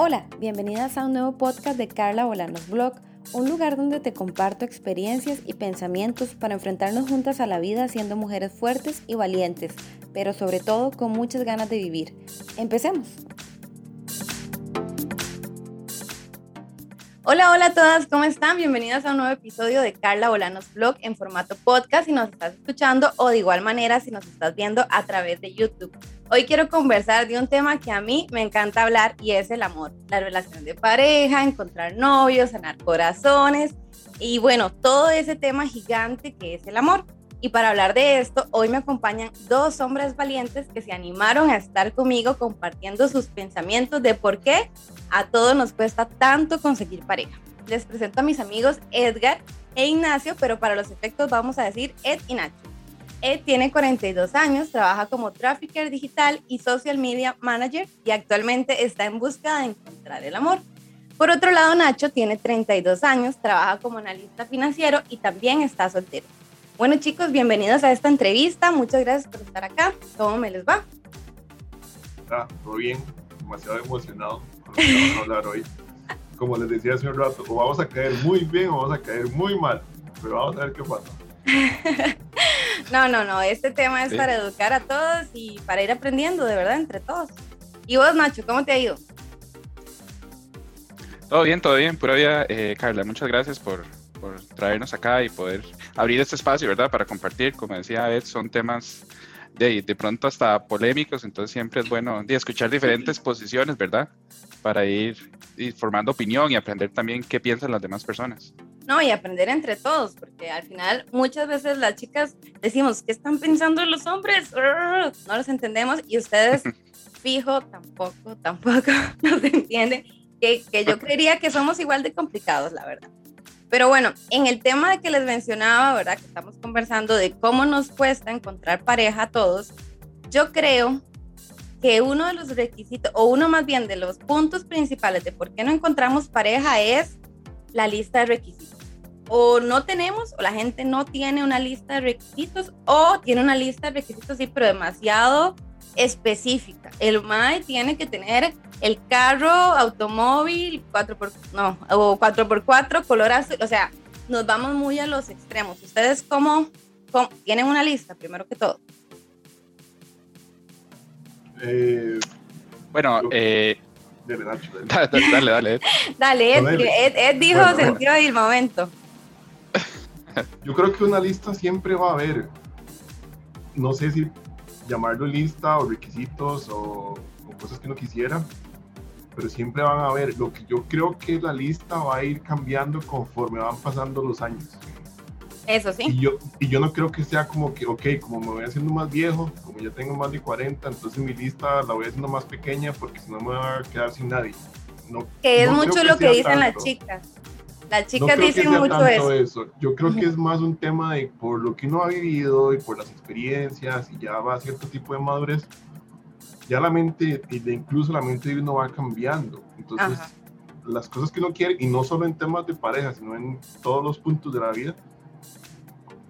Hola, bienvenidas a un nuevo podcast de Carla Bolanos Blog, un lugar donde te comparto experiencias y pensamientos para enfrentarnos juntas a la vida siendo mujeres fuertes y valientes, pero sobre todo con muchas ganas de vivir. Empecemos. Hola, hola a todas, ¿cómo están? Bienvenidas a un nuevo episodio de Carla Bolanos Blog en formato podcast si nos estás escuchando o de igual manera si nos estás viendo a través de YouTube. Hoy quiero conversar de un tema que a mí me encanta hablar y es el amor, la relación de pareja, encontrar novios, sanar corazones y bueno, todo ese tema gigante que es el amor. Y para hablar de esto, hoy me acompañan dos hombres valientes que se animaron a estar conmigo compartiendo sus pensamientos de por qué a todos nos cuesta tanto conseguir pareja. Les presento a mis amigos Edgar e Ignacio, pero para los efectos vamos a decir Ed y Nacho. Ed tiene 42 años, trabaja como trafficker digital y social media manager y actualmente está en busca de encontrar el amor. Por otro lado, Nacho tiene 32 años, trabaja como analista financiero y también está soltero. Bueno chicos, bienvenidos a esta entrevista. Muchas gracias por estar acá. ¿Cómo me les va? Ah, todo bien, demasiado emocionado con lo que vamos a hablar hoy. Como les decía hace un rato, o vamos a caer muy bien o vamos a caer muy mal, pero vamos a ver qué pasa. no, no, no, este tema es para educar a todos y para ir aprendiendo de verdad entre todos. ¿Y vos, Nacho, cómo te ha ido? Todo bien, todo bien, pura vida. Eh, Carla, muchas gracias por, por traernos acá y poder abrir este espacio, ¿verdad? Para compartir, como decía Ed, son temas de, de pronto hasta polémicos, entonces siempre es bueno de escuchar diferentes posiciones, ¿verdad? Para ir, ir, formando opinión y aprender también qué piensan las demás personas. No, y aprender entre todos, porque al final muchas veces las chicas decimos, ¿qué están pensando los hombres? No los entendemos y ustedes, fijo, tampoco, tampoco nos entienden, que, que yo creería que somos igual de complicados, la verdad. Pero bueno, en el tema de que les mencionaba, ¿verdad? Que estamos conversando de cómo nos cuesta encontrar pareja a todos, yo creo que uno de los requisitos, o uno más bien de los puntos principales de por qué no encontramos pareja es la lista de requisitos. O no tenemos, o la gente no tiene una lista de requisitos, o tiene una lista de requisitos, sí, pero demasiado específica. El MAE tiene que tener el carro, automóvil, 4x, no, o 4x4, color azul, o sea, nos vamos muy a los extremos. ¿Ustedes cómo, tienen una lista, primero que todo? Eh, bueno, eh, dale, dale, dale. Dale, Ed, Ed, Ed dijo bueno, sentido del momento. Yo creo que una lista siempre va a haber. No sé si llamarlo lista o requisitos o, o cosas que uno quisiera, pero siempre van a ver. Lo que yo creo que la lista va a ir cambiando conforme van pasando los años. Eso sí. Y yo, y yo no creo que sea como que, ok, como me voy haciendo más viejo, como ya tengo más de 40, entonces mi lista la voy haciendo más pequeña porque si no me voy a quedar sin nadie. No, que es no mucho lo que, dicen las chicas. Las chicas no dicen mucho eso. eso. Yo creo que es más un tema de por lo que uno ha vivido y por las experiencias y ya va a cierto tipo de madurez, ya la mente, incluso la mente de uno va cambiando. Entonces, Ajá. las cosas que uno quiere, y no solo en temas de pareja, sino en todos los puntos de la vida,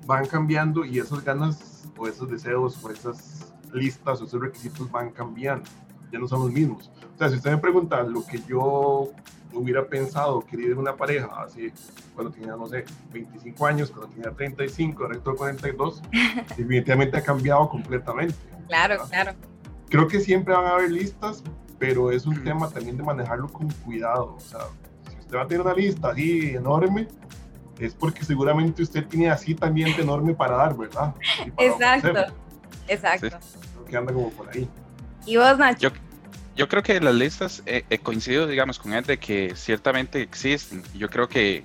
van cambiando y esas ganas o esos deseos o esas listas o esos requisitos van cambiando. Ya no son los mismos. O sea, si usted me pregunta lo que yo hubiera pensado quería una pareja así cuando tenía, no sé, 25 años, cuando tenía 35, ahora estoy 42, definitivamente ha cambiado completamente. Claro, ¿verdad? claro creo que siempre van a haber listas, pero es un tema también de manejarlo con cuidado. O sea, si usted va a tener una lista así enorme, es porque seguramente usted tiene así también de enorme para dar, ¿verdad? Para exacto, ofrecer. exacto. Sí. Creo que anda como por ahí. ¿Y vos, Nacho? Yo, yo creo que las listas, eh, eh, coincido, digamos, con él de que ciertamente existen. Yo creo que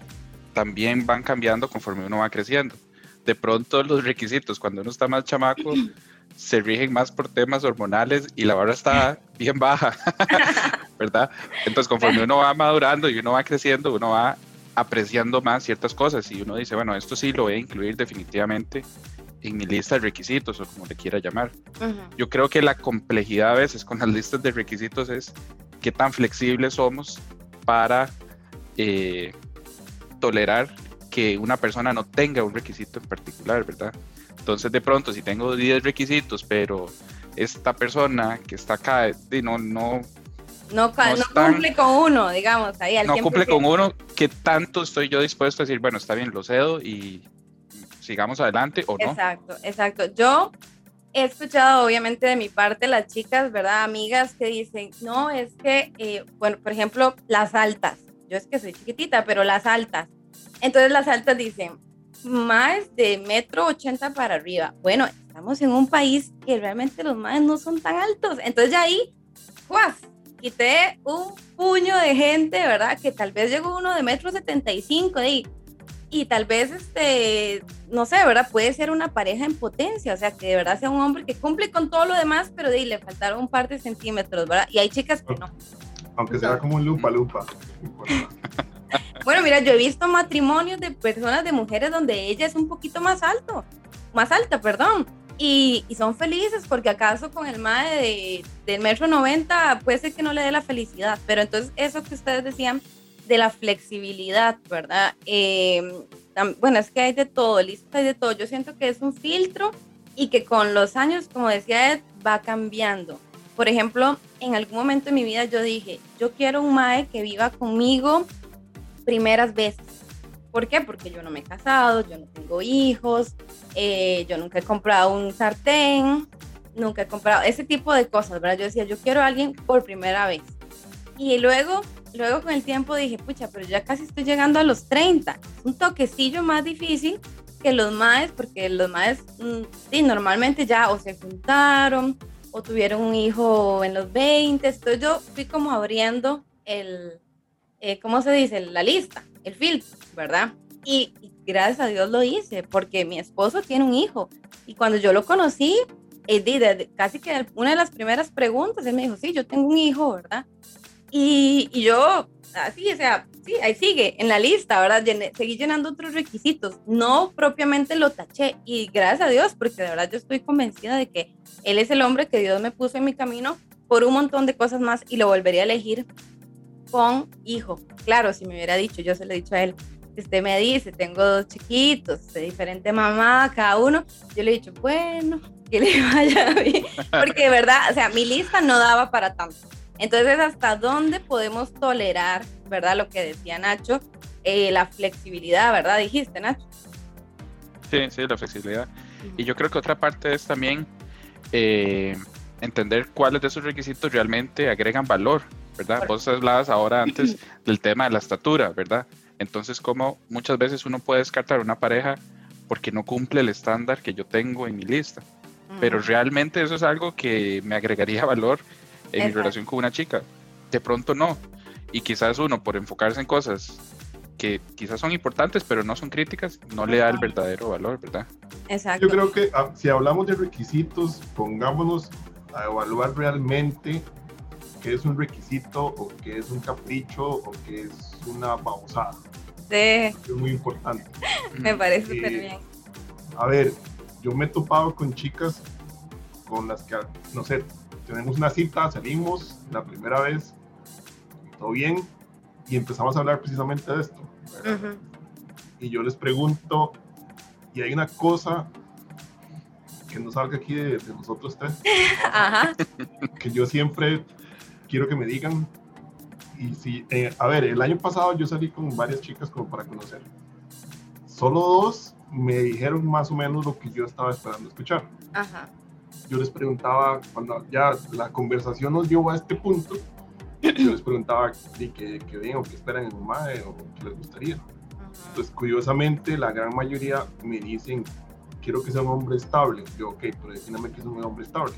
también van cambiando conforme uno va creciendo. De pronto los requisitos, cuando uno está más chamaco, se rigen más por temas hormonales y la barra está bien baja, ¿verdad? Entonces, conforme uno va madurando y uno va creciendo, uno va apreciando más ciertas cosas y uno dice, bueno, esto sí lo voy a incluir definitivamente en mi lista de requisitos o como le quiera llamar. Uh -huh. Yo creo que la complejidad a veces con las listas de requisitos es qué tan flexibles somos para eh, tolerar que una persona no tenga un requisito en particular, ¿verdad? Entonces, de pronto, si tengo 10 requisitos, pero esta persona que está acá no, no, No, no, cumple con uno, digamos, ahí al No cumple con uno, ¿qué tanto estoy yo dispuesto a decir, bueno, está bien, lo cedo y sigamos adelante o no? Exacto, exacto. Yo he escuchado, obviamente, de mi parte, las chicas, ¿verdad? Amigas que dicen, no, es que, eh, bueno, por ejemplo, las altas. Yo es que soy chiquitita, pero las altas. Entonces las altas dicen, más de metro ochenta para arriba. Bueno, estamos en un país que realmente los más no son tan altos. Entonces ya ahí, ¡juas! Quité un puño de gente, ¿verdad? Que tal vez llegó uno de metro setenta y cinco y tal vez, este, no sé, ¿verdad? Puede ser una pareja en potencia, o sea, que de verdad sea un hombre que cumple con todo lo demás, pero de ahí le faltaron un par de centímetros, ¿verdad? Y hay chicas que no. Aunque sea como un lupa lupa. Bueno, mira, yo he visto matrimonios de personas, de mujeres, donde ella es un poquito más alto, más alta, perdón. Y, son felices porque acaso con el MAE de, del metro 90 puede ser que no le dé la felicidad. Pero entonces eso que ustedes decían de la flexibilidad, ¿verdad? Em, bueno, es que hay de todo, lista hay de todo. Yo siento que es un filtro y que con los años, como decía Ed, va cambiando. Por ejemplo, en algún momento de mi vida yo dije, yo quiero un MAE que viva conmigo primeras veces. ¿Por qué? Porque yo no me he casado, yo no tengo hijos, eh, yo nunca he comprado un sartén, nunca he comprado ese tipo de cosas, ¿verdad? Yo decía, yo quiero a alguien por primera vez. Y luego, luego con el tiempo dije, pucha, pero ya casi estoy llegando a los 30. Es un toquecillo más difícil que los maes, porque los maes, mm, sí, normalmente ya o se juntaron o tuvieron un hijo en los 20. Entonces yo fui como abriendo el, eh, ¿cómo se dice? La lista, el filtro, ¿verdad? Y, gracias a Dios lo hice, porque mi esposo tiene un hijo. Y cuando yo lo conocí, eh, casi que una de las primeras preguntas, él me dijo, sí, yo tengo un hijo, ¿verdad? Y, y yo, así, o sea, sí, ahí sigue, en la lista, ¿verdad? seguí llenando otros requisitos. No propiamente lo taché. Y gracias a Dios, porque de verdad yo estoy convencida de que él es el hombre que Dios me puso en mi camino por un montón de cosas más y lo volvería a elegir con hijo. Claro, si me hubiera dicho, yo se lo he dicho a él, usted me dice, tengo dos chiquitos, de diferente mamá, cada uno, yo le he dicho, bueno, que le vaya bien, porque de verdad, o sea, mi lista no daba para tanto. Entonces, ¿hasta dónde podemos tolerar, verdad, lo que decía Nacho, eh, la flexibilidad, verdad, dijiste, Nacho? Sí, sí, la flexibilidad. Y yo creo que otra parte es también eh, entender cuáles de esos requisitos realmente agregan valor ¿verdad? Vos hablabas ahora antes del tema de la estatura, ¿verdad? Entonces, como muchas veces uno puede descartar una pareja porque no cumple el estándar que yo tengo en mi lista. Pero realmente eso es algo que me agregaría valor en mi relación con una chica. De pronto no. Y quizás uno, por enfocarse en cosas que quizás son importantes, pero no son críticas, no le da el verdadero valor, ¿verdad? Exacto. Yo creo que ah, si hablamos de requisitos, pongámonos a evaluar realmente que es un requisito o que es un capricho o que es una babosada. Sí. Es muy importante. me parece súper bien. A ver, yo me he topado con chicas con las que, no sé, tenemos una cita, salimos la primera vez, todo bien, y empezamos a hablar precisamente de esto. Y yo les pregunto, y hay una cosa que no salga aquí de, de nosotros tres, Ajá. que yo siempre quiero que me digan. Y si, eh, a ver, el año pasado yo salí con varias chicas como para conocer. Solo dos me dijeron más o menos lo que yo estaba esperando escuchar. Ajá. Yo les preguntaba, cuando ya la conversación nos llevó a este punto, yo les preguntaba qué que, que ven o qué esperan en un MAE o qué les gustaría. Pues curiosamente la gran mayoría me dicen, quiero que sea un hombre estable. Yo, ok, pero defíname que es un hombre estable.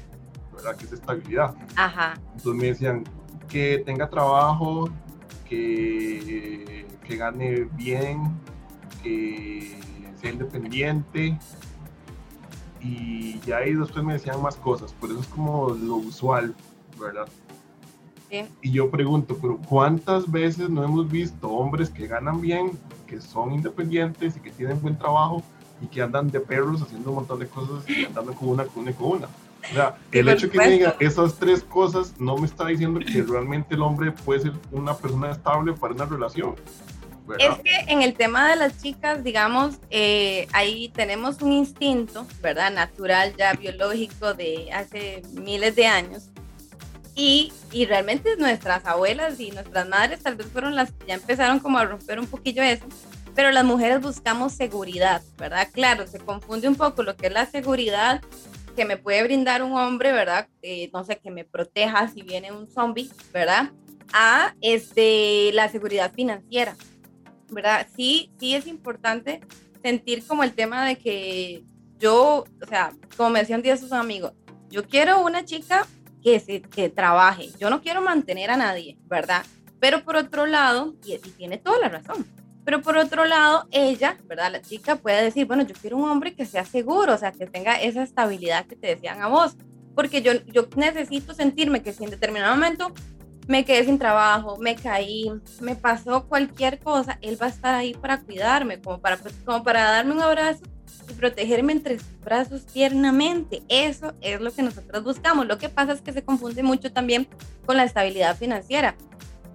¿verdad? Que es estabilidad. Ajá. Entonces me decían que tenga trabajo, que, que gane bien, que sea independiente. Y ya ahí después me decían más cosas, por eso es como lo usual, ¿verdad? Y yo pregunto, pero ¿cuántas veces no hemos visto hombres que ganan bien, que son independientes y que tienen buen trabajo y que andan de perros haciendo un montón de cosas y andando con una, con una y con una? O sea, el hecho que diga esas tres cosas no me está diciendo que realmente el hombre puede ser una persona estable para una relación. Es que en el tema de las chicas, digamos, eh, ahí tenemos un instinto, ¿verdad? Natural, ya biológico de hace miles de años, Y, y, realmente nuestras abuelas y nuestras madres tal vez fueron las que ya empezaron como a romper un poquillo eso, pero las mujeres buscamos seguridad, ¿verdad? Claro, se confunde un poco lo que es la seguridad que me puede brindar un hombre, ¿verdad? Eh, no sé, que me proteja si viene un zombie, ¿verdad? A este, la seguridad financiera, ¿verdad? Sí, sí es importante sentir como el tema de que yo, o sea, como me decían sus amigos, yo quiero una chica que, se, que trabaje, yo no quiero mantener a nadie, ¿verdad? Pero por otro lado, y, y tiene toda la razón, pero por otro lado, ella, ¿verdad? La chica puede decir, bueno, yo quiero un hombre que sea seguro, o sea, que tenga esa estabilidad que te decían a vos, porque yo, yo necesito sentirme que si en determinado momento me quedé sin trabajo, me caí, me pasó cualquier cosa, él va a estar ahí para cuidarme, como para, como para darme un abrazo y protegerme entre sus brazos tiernamente. Eso es lo que nosotros buscamos. Lo que pasa es que se confunde mucho también con la estabilidad financiera.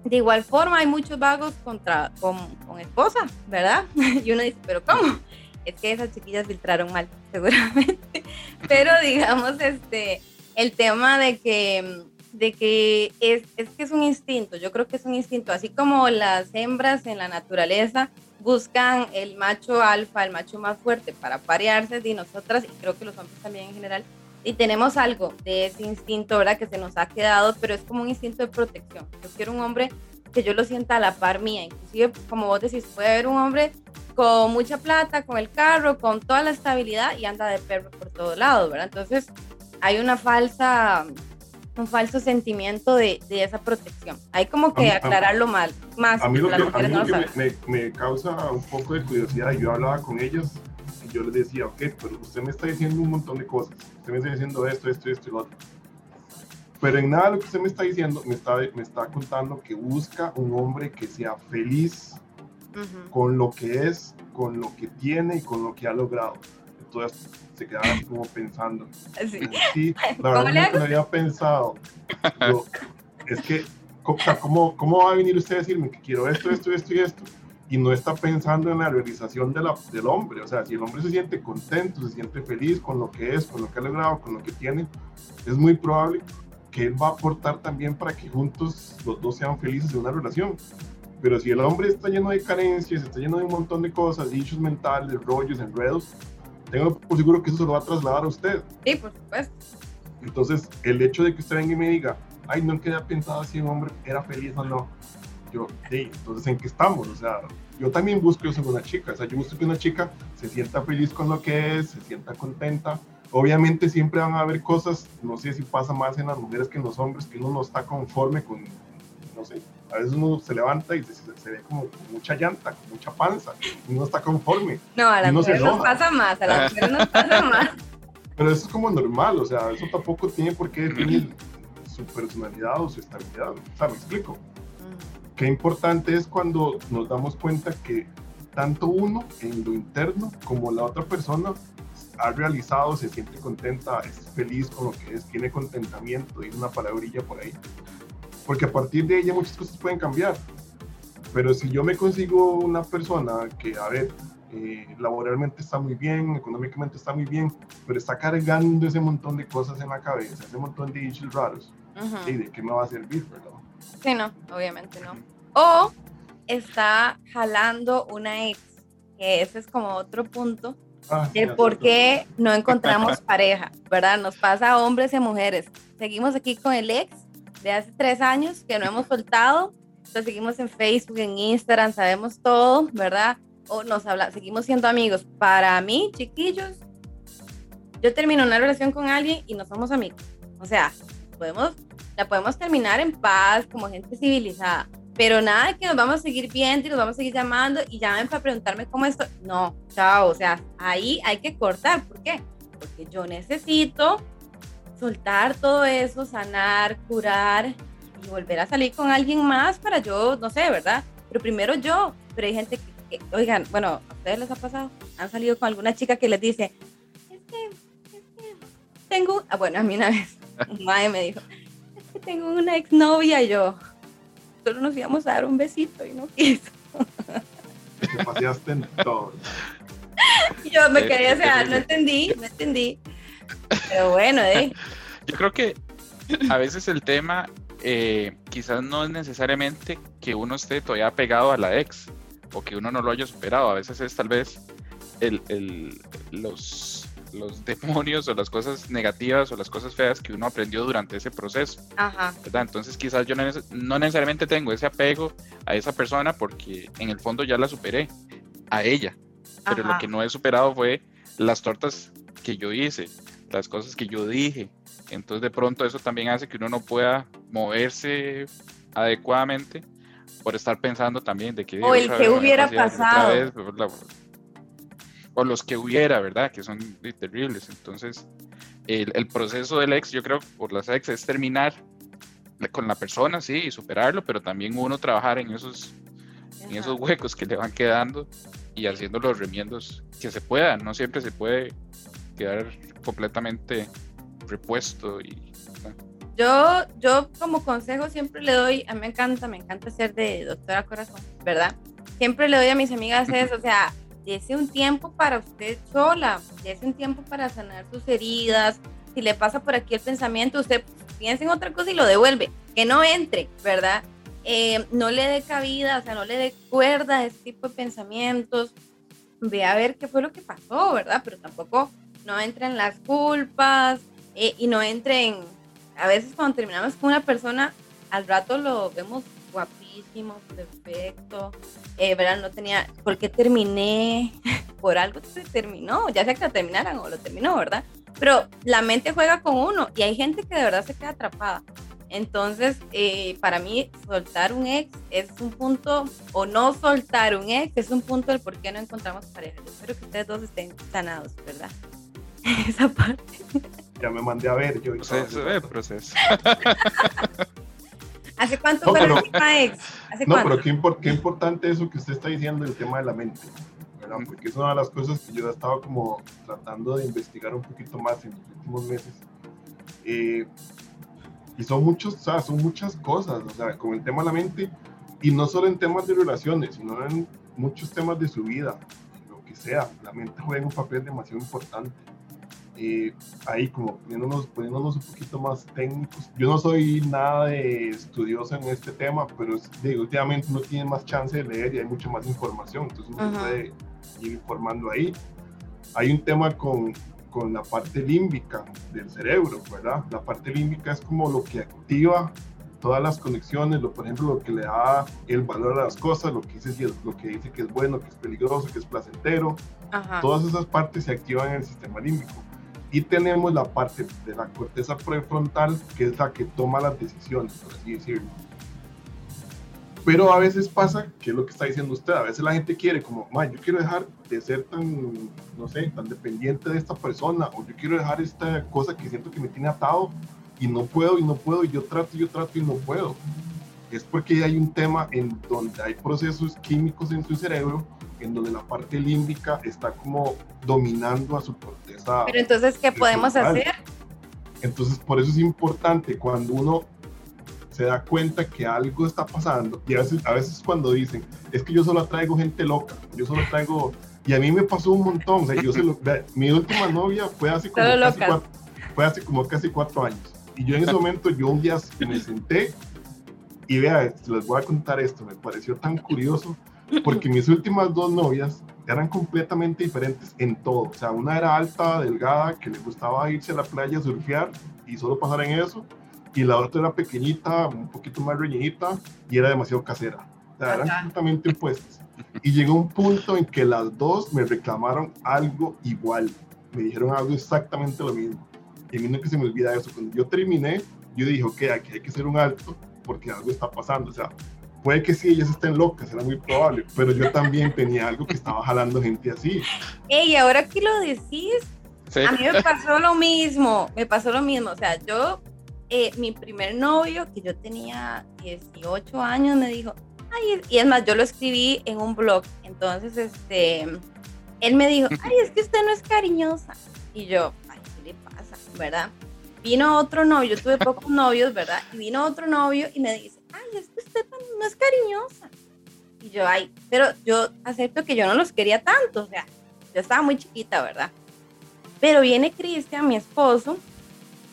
De igual forma, hay muchos vagos contra, con, con esposa, ¿verdad? Y uno dice, ¿pero cómo? Es que esas chiquillas filtraron mal, seguramente. Pero digamos, este, el tema de que de que es, es, que es un instinto, yo creo que es un instinto, así como las hembras en la naturaleza buscan el macho alfa, el macho más fuerte para parearse de nosotras, y creo que los hombres también en general, y tenemos algo de ese instinto, ¿verdad? Que se nos ha quedado, pero es como un instinto de protección. Yo quiero un hombre que yo lo sienta a la par mía, inclusive como vos decís, puede haber un hombre con mucha plata, con el carro, con toda la estabilidad y anda de perro por todo lado, ¿verdad? Entonces hay una falsa un falso sentimiento de, de esa protección. Hay como que aclararlo mal, más. A mí lo que, a mí lo que me, me, causa un poco de curiosidad, yo hablaba con ellos y yo les decía, ok, pero usted me está diciendo un montón de cosas, usted me está diciendo esto, esto, esto y lo otro. Pero en nada lo que usted me está diciendo, me está, me está contando que busca un hombre que sea feliz con lo que es, con lo que tiene y con lo que ha logrado. Entonces, se quedaban así como pensando. Sí, la verdad no lo había pensado. es que, ¿cómo, ¿cómo va a venir usted a decirme que quiero esto, esto, esto y esto? Y no está pensando en la realización de la, del hombre. O sea, si el hombre se siente contento, se siente feliz con lo que es, con lo que ha logrado, con lo que tiene, es muy probable que él va a aportar también para que juntos los dos sean felices en una relación. Pero si el hombre está lleno de carencias, está lleno de un montón de cosas, dichos mentales, rollos, enredos, tengo por seguro que eso se lo va a trasladar a usted. Sí, por supuesto. Entonces, el hecho de que usted venga y me diga, ay, no quedé pensado si un hombre era feliz o no, yo, sí, entonces, ¿en qué estamos? O sea, yo también busco eso en una chica, o sea, yo busco que una chica se sienta feliz con lo que es, se sienta contenta. Obviamente siempre van a haber cosas, no sé si pasa más en las mujeres que en los hombres, que uno no está conforme con, no sé, a veces uno se levanta y se, ve como mucha llanta, con mucha panza, uno está conforme. No, a las mujeres nos pasa más, a las mujeres nos pasa más. Pero eso es como normal, o sea, eso tampoco tiene por qué definir su personalidad o su estabilidad, o sea, me explico. Qué importante es cuando nos damos cuenta que tanto uno en lo interno como la otra persona ha realizado, se siente contenta, es feliz con lo que es, tiene contentamiento, y una palabrilla por ahí porque a partir de ella muchas cosas pueden cambiar. Pero si yo me consigo una persona que, a ver, eh, laboralmente está muy bien, económicamente está muy bien, pero está cargando ese montón de cosas en la cabeza, ese montón de issues raros, ¿y de qué me va a servir, verdad? Sí, no, obviamente no. O está jalando una ex, que ese es como otro punto ah, el por qué no encontramos pareja, ¿verdad? Nos pasa a hombres y a mujeres. Seguimos aquí con el ex de hace tres años que no hemos soltado. Lo seguimos en Facebook, en Instagram, sabemos todo, ¿verdad? O nos habla, seguimos siendo amigos. Para mí, chiquillos, yo termino una relación con alguien y no somos amigos. O sea, podemos, la podemos terminar en paz, como gente civilizada. Pero nada que nos vamos a seguir viendo y nos vamos a seguir llamando y llamen para preguntarme cómo esto. No, chao. O sea, ahí hay que cortar. ¿Por qué? Porque yo necesito soltar todo eso, sanar, curar y volver a salir con alguien más para yo, no sé, ¿verdad? Pero primero yo, pero hay gente que, oigan, bueno, ¿a ustedes les ha pasado? Han salido con alguna chica que les dice, es que, es que tengo, ah, bueno, a mí una vez, un madre me dijo, es que tengo una exnovia y yo, solo nos íbamos a dar un besito y no quiso. Te paseaste en todo. Yo me quería, o sea, no entendí, no entendí. Pero bueno, ¿eh? Yo creo que a veces el tema eh, quizás no es necesariamente que uno esté todavía pegado a la ex o que uno no lo haya superado. A veces es tal vez el, el, los, los demonios o las cosas negativas o las cosas feas que uno aprendió durante ese proceso. Ajá. ¿verdad? Entonces quizás yo no, no necesariamente tengo ese apego a esa persona porque en el fondo ya la superé a ella. Pero lo que no he superado fue las tortas que yo hice, las cosas que yo dije. Entonces de pronto eso también hace que uno no pueda moverse adecuadamente por estar pensando también de que... O el que hubiera pasado. o los que hubiera, ¿verdad? Que son terribles. Entonces, el, el, proceso del ex, yo creo, por las ex, es terminar con la persona, sí, y superarlo, pero también uno trabajar en esos, en esos huecos que le van quedando y haciendo los remiendos que se puedan. No siempre se puede quedar completamente repuesto y yo, yo como consejo siempre le doy, a mí me encanta, me encanta ser de doctora corazón, ¿verdad? Siempre le doy a mis amigas eso, o sea, dése un tiempo para usted sola, dése un tiempo para sanar sus heridas. Si le pasa por aquí el pensamiento, usted piensa en otra cosa y lo devuelve, que no entre, ¿verdad? Eh, no le dé cabida, o sea, no le dé cuerda a ese tipo de pensamientos. Ve a ver qué fue lo que pasó, ¿verdad? Pero tampoco no entre en las culpas eh, y no entre en a veces cuando terminamos con una persona, al rato lo vemos guapísimo, perfecto, eh, ¿verdad? No tenía, ¿por qué terminé? Por algo se terminó, ya sea que lo terminaran o lo terminó, ¿verdad? Pero la mente juega con uno y hay gente que de verdad se queda atrapada. Entonces, eh, para mí, soltar un ex es un punto, o no soltar un ex es un punto del por qué no encontramos pareja. Yo espero que ustedes dos estén sanados, ¿verdad? Esa parte ya me mandé a ver. Yo proceso, eh, proceso. ¿Hace cuánto fue la última ex? no, pero qué, qué, importante eso que usted está diciendo, el tema de la mente. ¿verdad? Porque es una de las cosas que yo he estado como tratando de investigar un poquito más en los últimos meses. Eh, y son muchos, o sea, son muchas cosas, o sea, con el tema de la mente, y no solo en temas de relaciones, sino en muchos temas de su vida, lo que sea. La mente juega un papel demasiado importante ahí como poniéndonos, poniéndonos un poquito más técnicos. Yo no soy nada de estudioso en este tema, pero digo, últimamente uno tiene más chance de leer y hay mucha más información, entonces uno puede ir informando ahí. Hay un tema con, con la parte límbica del cerebro, ¿verdad? La parte límbica es como lo que activa todas las conexiones, lo, por ejemplo, lo que le da el valor a las cosas, lo que dice, lo que, dice que es bueno, que es peligroso, que es placentero. Todas esas partes se activan en el sistema límbico. Y tenemos la parte de la corteza prefrontal, que es la que toma las decisiones, por así decirlo. Pero a veces pasa, que es lo que está diciendo usted, a veces la gente quiere como, yo quiero dejar de ser tan, no sé, tan dependiente de esta persona, o yo quiero dejar esta cosa que siento que me tiene atado y no puedo y no puedo, y yo trato, yo trato y no puedo. Es porque hay un tema en donde hay procesos químicos en su cerebro en donde la parte límbica está como dominando a su corteza. Pero entonces, ¿qué podemos hacer? Entonces, por eso es importante cuando uno se da cuenta que algo está pasando, y a veces, a veces cuando dicen, es que yo solo traigo gente loca, yo solo traigo, y a mí me pasó un montón, o sea, yo se lo, mi última novia fue hace como, casi cuatro, fue hace como casi cuatro años, y yo en ese momento, yo un día me senté, y vea, les voy a contar esto, me pareció tan curioso, porque mis últimas dos novias eran completamente diferentes en todo. O sea, una era alta, delgada, que le gustaba irse a la playa a surfear y solo pasar en eso. Y la otra era pequeñita, un poquito más rellenita y era demasiado casera. O sea, eran completamente opuestas. Y llegó un punto en que las dos me reclamaron algo igual. Me dijeron algo exactamente lo mismo. Y a mí no que se me olvida eso. Cuando yo terminé, yo dije, ok, aquí hay que hacer un alto porque algo está pasando. O sea, Puede que sí, ellas estén locas, era muy probable, pero yo también tenía algo que estaba jalando gente así. Ey, ahora que lo decís, a mí me pasó lo mismo, me pasó lo mismo. O sea, yo, eh, mi primer novio, que yo tenía 18 años, me dijo, ay, y es más, yo lo escribí en un blog. Entonces, este, él me dijo, ay, es que usted no es cariñosa. Y yo, ay, ¿qué le pasa? ¿Verdad? Vino otro novio, tuve pocos novios, ¿verdad? Y vino otro novio y me dice, ay, es que usted no es cariñosa. Y yo, ay, pero yo acepto que yo no los quería tanto, o sea, yo estaba muy chiquita, ¿verdad? Pero viene Cristian, mi esposo,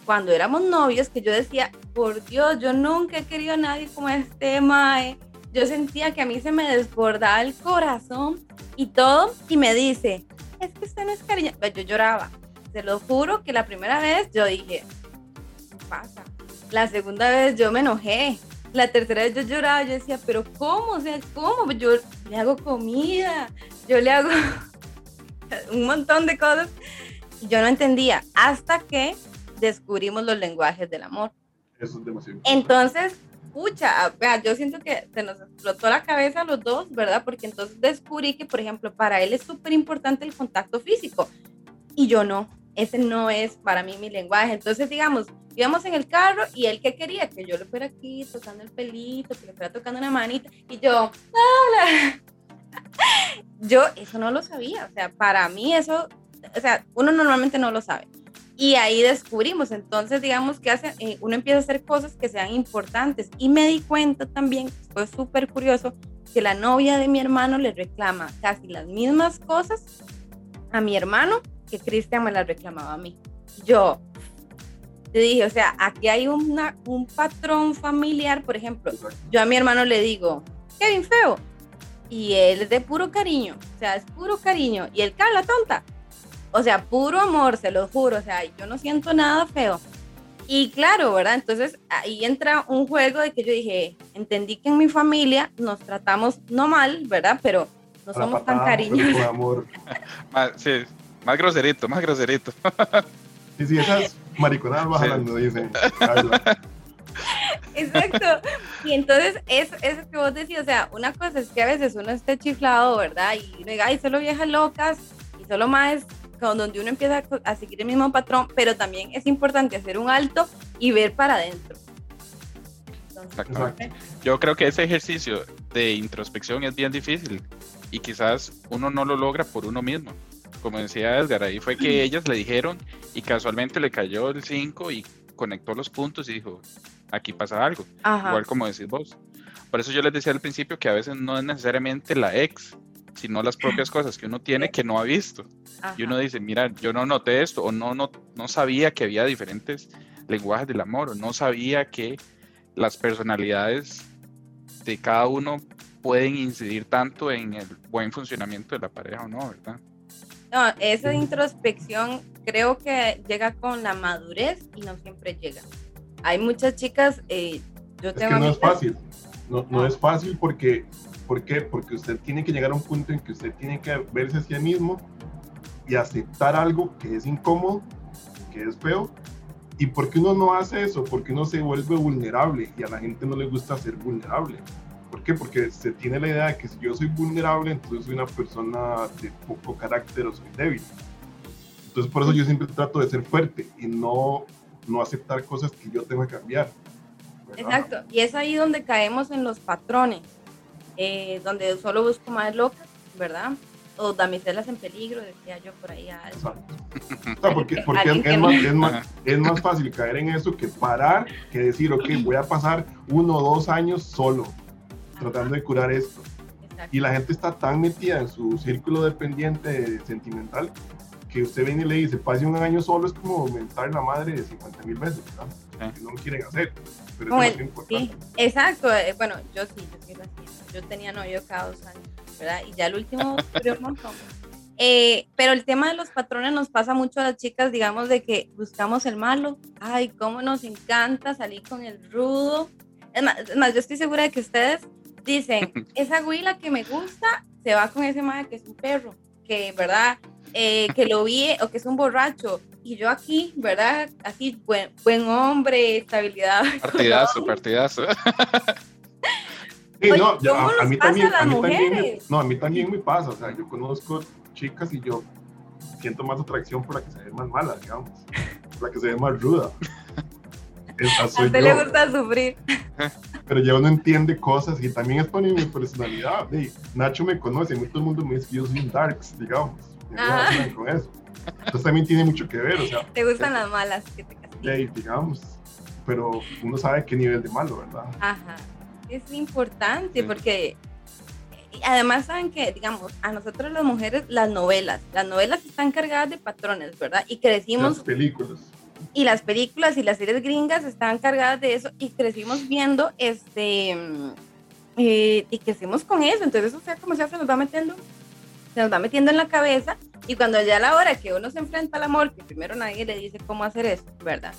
cuando éramos novios que yo decía, por Dios, yo nunca he querido a nadie como este Mae. Yo sentía que a mí se me desbordaba el corazón y todo, y me dice, es que usted no es cariño. Pues yo lloraba. Se lo juro que la primera vez yo dije, ¿qué pasa? La segunda vez yo me enojé. La tercera vez yo lloraba, yo decía, pero ¿cómo? O sea, ¿cómo? Yo le hago comida, yo le hago un montón de cosas. Y yo no entendía hasta que descubrimos los lenguajes del amor. Eso es demasiado. Entonces, pucha, yo siento que se nos explotó la cabeza a los dos, ¿verdad? Porque entonces descubrí que, por ejemplo, para él es súper importante el contacto físico y yo no. Ese no es para mí mi lenguaje. Entonces, digamos, íbamos en el carro y él que quería que yo le fuera aquí tocando el pelito, que le fuera tocando una manita y yo, ¡Hola! yo eso no lo sabía. O sea, para mí eso, o sea, uno normalmente no lo sabe. Y ahí descubrimos, entonces digamos que hace, eh, uno empieza a hacer cosas que sean importantes. Y me di cuenta también, fue súper curioso, que la novia de mi hermano le reclama casi las mismas cosas a mi hermano que Cristian me las reclamaba a mí. Yo, yo dije, o sea, aquí hay una, un patrón familiar, por ejemplo, yo a mi hermano le digo, Kevin feo, y él es de puro cariño, o sea, es puro cariño, y él la tonta, o sea, puro amor, se lo juro, o sea, yo no siento nada feo. Y claro, ¿verdad? Entonces ahí entra un juego de que yo dije, entendí que en mi familia nos tratamos no mal, ¿verdad? Pero no somos tan cariñosos. amor. sí, más groserito, más groserito. sí, sí, esas mariconadas vas hablando, dicen. Exacto. Y entonces, eso, eso que vos decís, o sea, una cosa es que a veces uno esté chiflado, ¿verdad? Y diga, ay, solo viejas locas y solo más donde uno empieza a seguir el mismo patrón, pero también es importante hacer un alto y ver para adentro. Yo creo que ese ejercicio de introspección es bien difícil y quizás uno no lo logra por uno mismo. Como decía Edgar, ahí fue que ellas le dijeron y casualmente le cayó el 5 y conectó los puntos y dijo, aquí pasa algo. Igual como decís vos. Por eso yo les decía al principio que a veces no es necesariamente la ex, sino las propias cosas que uno tiene que no ha visto. Y uno dice, mira, yo no noté esto, o no, no, no sabía que había diferentes lenguajes del amor, o no sabía que las personalidades de cada uno pueden incidir tanto en el buen funcionamiento de la pareja o no, ¿verdad? No, esa introspección creo que llega con la madurez y no siempre llega. Hay muchas chicas, eh, yo tengo... Que no es fácil, no, no es fácil porque ¿Por qué? Porque usted tiene que llegar a un punto en que usted tiene que verse a sí mismo y aceptar algo que es incómodo, que es feo. ¿Y por qué uno no hace eso? Porque uno se vuelve vulnerable y a la gente no le gusta ser vulnerable. ¿Por qué? Porque se tiene la idea de que si yo soy vulnerable, entonces soy una persona de poco carácter o soy débil. Entonces por eso yo siempre trato de ser fuerte y no, no aceptar cosas que yo tengo que cambiar. Exacto. Y es ahí donde caemos en los patrones eh, donde solo busco más locas, ¿verdad? O damiselas en peligro, decía yo por ahí. porque, porque es, más, es, más, es, más, fácil caer en eso que parar, que decir, ok, voy a pasar uno o dos años solo, tratando de curar esto. Y la gente está tan metida en su círculo dependiente sentimental que usted viene y le dice, pase un año solo, es como mentar la madre de 50 mil veces, ¿verdad? Que no lo quieren hacer. Pero es sí, exacto. Eh, bueno, yo sí, yo sí lo Yo tenía novio cada dos años, ¿verdad? Y ya el último duró un montón. Eh, pero el tema de los patrones nos pasa mucho a las chicas, digamos, de que buscamos el malo. Ay, cómo nos encanta salir con el rudo. Es más, es más yo estoy segura de que ustedes dicen, esa huila que me gusta se va con ese madre que es un perro, que, ¿verdad? Eh, que lo vi o que es un borracho. Y yo aquí, ¿verdad? Así, buen, buen hombre, estabilidad. Partidazo, partidazo. Sí, no, a, mí también, a mí también, no, a mí también me pasa, o sea, yo conozco chicas y yo siento más atracción por la que se ve más mala, digamos, por la que se ve más ruda. A usted le gusta sufrir. Pero ya uno entiende cosas y también es por mi personalidad. Nacho me conoce, todo el mundo me dice que yo soy un darks, digamos con eso. Entonces también tiene mucho que ver, o sea. Te gustan las malas que te castigan. digamos, pero uno sabe qué nivel de malo, ¿verdad? Ajá. Es importante porque además saben que, digamos, a nosotros las mujeres, las novelas, las novelas están cargadas de patrones, ¿verdad? Y crecimos... Las películas. Y las películas y las series gringas estaban cargadas de eso y crecimos viendo este eh, y crecimos con eso. Entonces o sea como se nos va metiendo se nos va metiendo en la cabeza y cuando ya la hora que uno se enfrenta al amor que primero nadie le dice cómo hacer eso verdad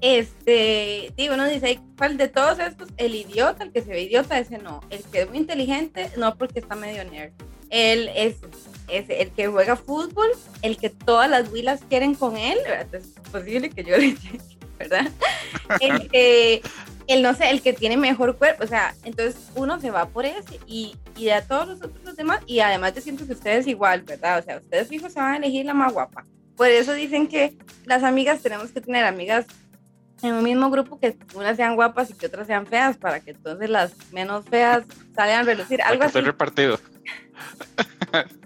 este digo uno dice cuál de todos estos el idiota el que se ve idiota ese no. El que es muy inteligente no porque está medio nerd. Él es es el que juega fútbol, el que todas las huilas quieren con él, es posible que yo le llegue, ¿verdad? El que, el no sé, el que tiene mejor cuerpo, o sea, entonces uno se va por ese y, y a todos los otros los demás, y además yo siento que ustedes igual, ¿verdad? O sea, ustedes fijos se van a elegir la más guapa. Por eso dicen que las amigas tenemos que tener amigas en un mismo grupo que unas sean guapas y que otras sean feas para que entonces las menos feas salgan a relucir. Algo así. repartido.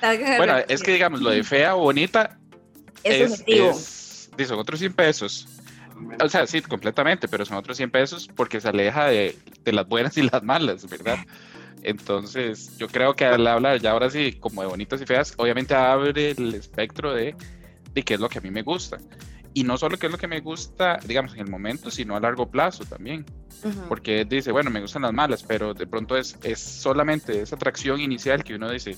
bueno, es que digamos, lo de fea o bonita es, es, son otros 100 pesos. O sea, sí, completamente, pero son otros 100 pesos porque se aleja de, de las buenas y las malas, ¿verdad? Entonces, yo creo que al hablar ya ahora sí, como de bonitas y feas, obviamente abre el espectro de, de qué es lo que a mí me gusta. Y no solo qué es lo que me gusta, digamos, en el momento, sino a largo plazo también. Porque dice, bueno, me gustan las malas, pero de pronto es, es solamente esa atracción inicial que uno dice,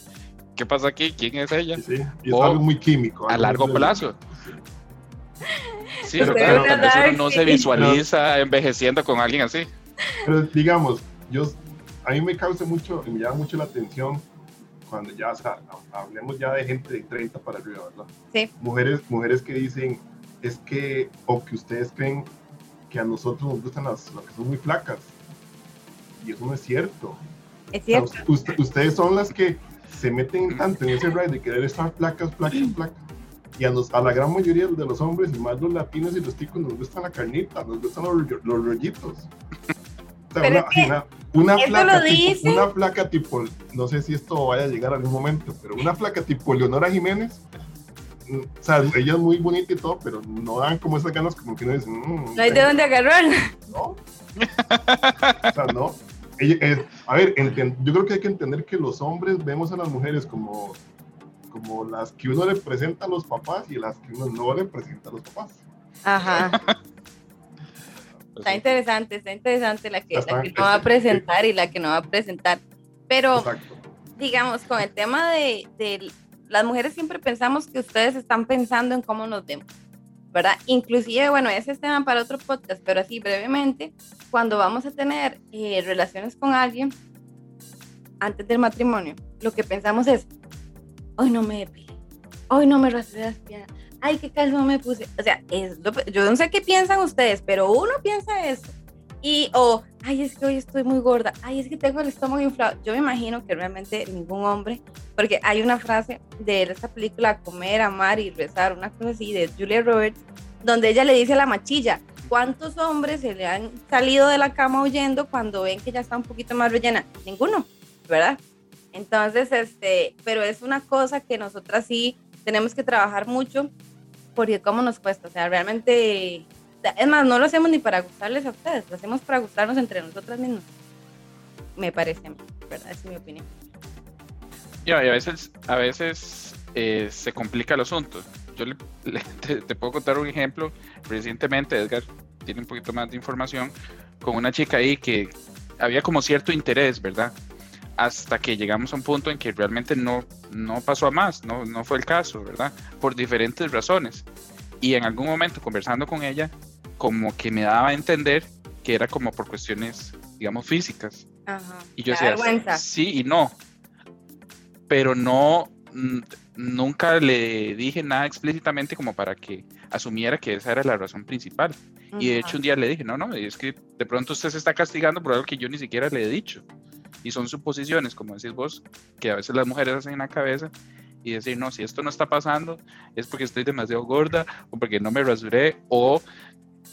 ¿qué pasa aquí? ¿Quién es ella? Sí, y es algo muy químico. a largo plazo. Sí, pero, claro, uno no se visualiza envejeciendo con alguien así. Pero digamos, yo, a mí me causa mucho, me llama mucho la atención cuando ya, o sea, hablemos ya de gente de 30 para arriba, ¿verdad? Sí. Mujeres, mujeres que dicen, es que, o que ustedes creen que a nosotros nos gustan las, las que son muy flacas. Y eso no es cierto. Es cierto. ustedes son las que se meten tanto en ese ride de querer estar placas, placas, placas. Y a, a la gran mayoría de los hombres, y más los latinos y los ticos, nos gusta la carnita, nos gustan los, los rollitos. O sea, una, una, placa tipo, una placa tipo, no sé si esto vaya a llegar a algún momento, pero una placa tipo Leonora Jiménez, mm, o sea, ella es muy bonita y todo, pero no dan como esas ganas como que no dicen, mm, no hay de dónde agarrar. No. o sea, no. Eh, a ver, yo creo que hay que entender que los hombres vemos a las mujeres como, como las que uno le presenta a los papás y las que uno no le presenta a los papás. Ajá. está interesante, está interesante la que, la que no va a presentar y la que no va a presentar. Pero, digamos, con el tema de, de las mujeres siempre pensamos que ustedes están pensando en cómo nos vemos. ¿Verdad? Inclusive, bueno, ese es tema para otro podcast, pero así brevemente, cuando vamos a tener eh, relaciones con alguien antes del matrimonio, lo que pensamos es, hoy no me depilé, hoy no me rasuré las piernas, ay, qué calma me puse. O sea, yo no sé qué piensan ustedes, pero uno piensa eso. Y, o, ay, es que hoy estoy muy gorda, ay, es que tengo el estómago inflado. Yo me imagino que realmente ningún hombre, porque hay una frase de esta película, Comer, Amar y Rezar, una cosa así, de Julia Roberts, donde ella le dice a la machilla, ¿cuántos hombres se le han salido de la cama huyendo cuando ven que ya está un poquito más rellena? Ninguno, ¿verdad? Entonces, este, pero es una cosa que nosotras sí tenemos que trabajar mucho, porque cómo nos cuesta, o sea, realmente es más, no lo hacemos ni para gustarles a ustedes, lo hacemos para gustarnos entre nosotras mismas. Me parece, ¿verdad? Es mi opinión. y a veces, a veces eh, se complica el asunto. Yo te, puedo contar un ejemplo. Recientemente, Edgar tiene un poquito más de información con una chica ahí que había como cierto interés, ¿verdad? Hasta que llegamos a un punto en que realmente no, no pasó a más, no, no fue el caso, ¿verdad? Por diferentes razones. Y en algún momento conversando con ella, como que me daba a entender que era como por cuestiones, digamos, físicas. Y yo decía, sí y no. Pero no, nunca le dije nada explícitamente como para que asumiera que esa era la razón principal. Y de hecho un día le dije, no, no, es que de pronto usted se está castigando por algo que yo ni siquiera le he dicho. Y son suposiciones, como decís vos, que a veces las mujeres hacen en la cabeza y decir, no, si esto no está pasando es porque estoy demasiado gorda o porque no me rasuré o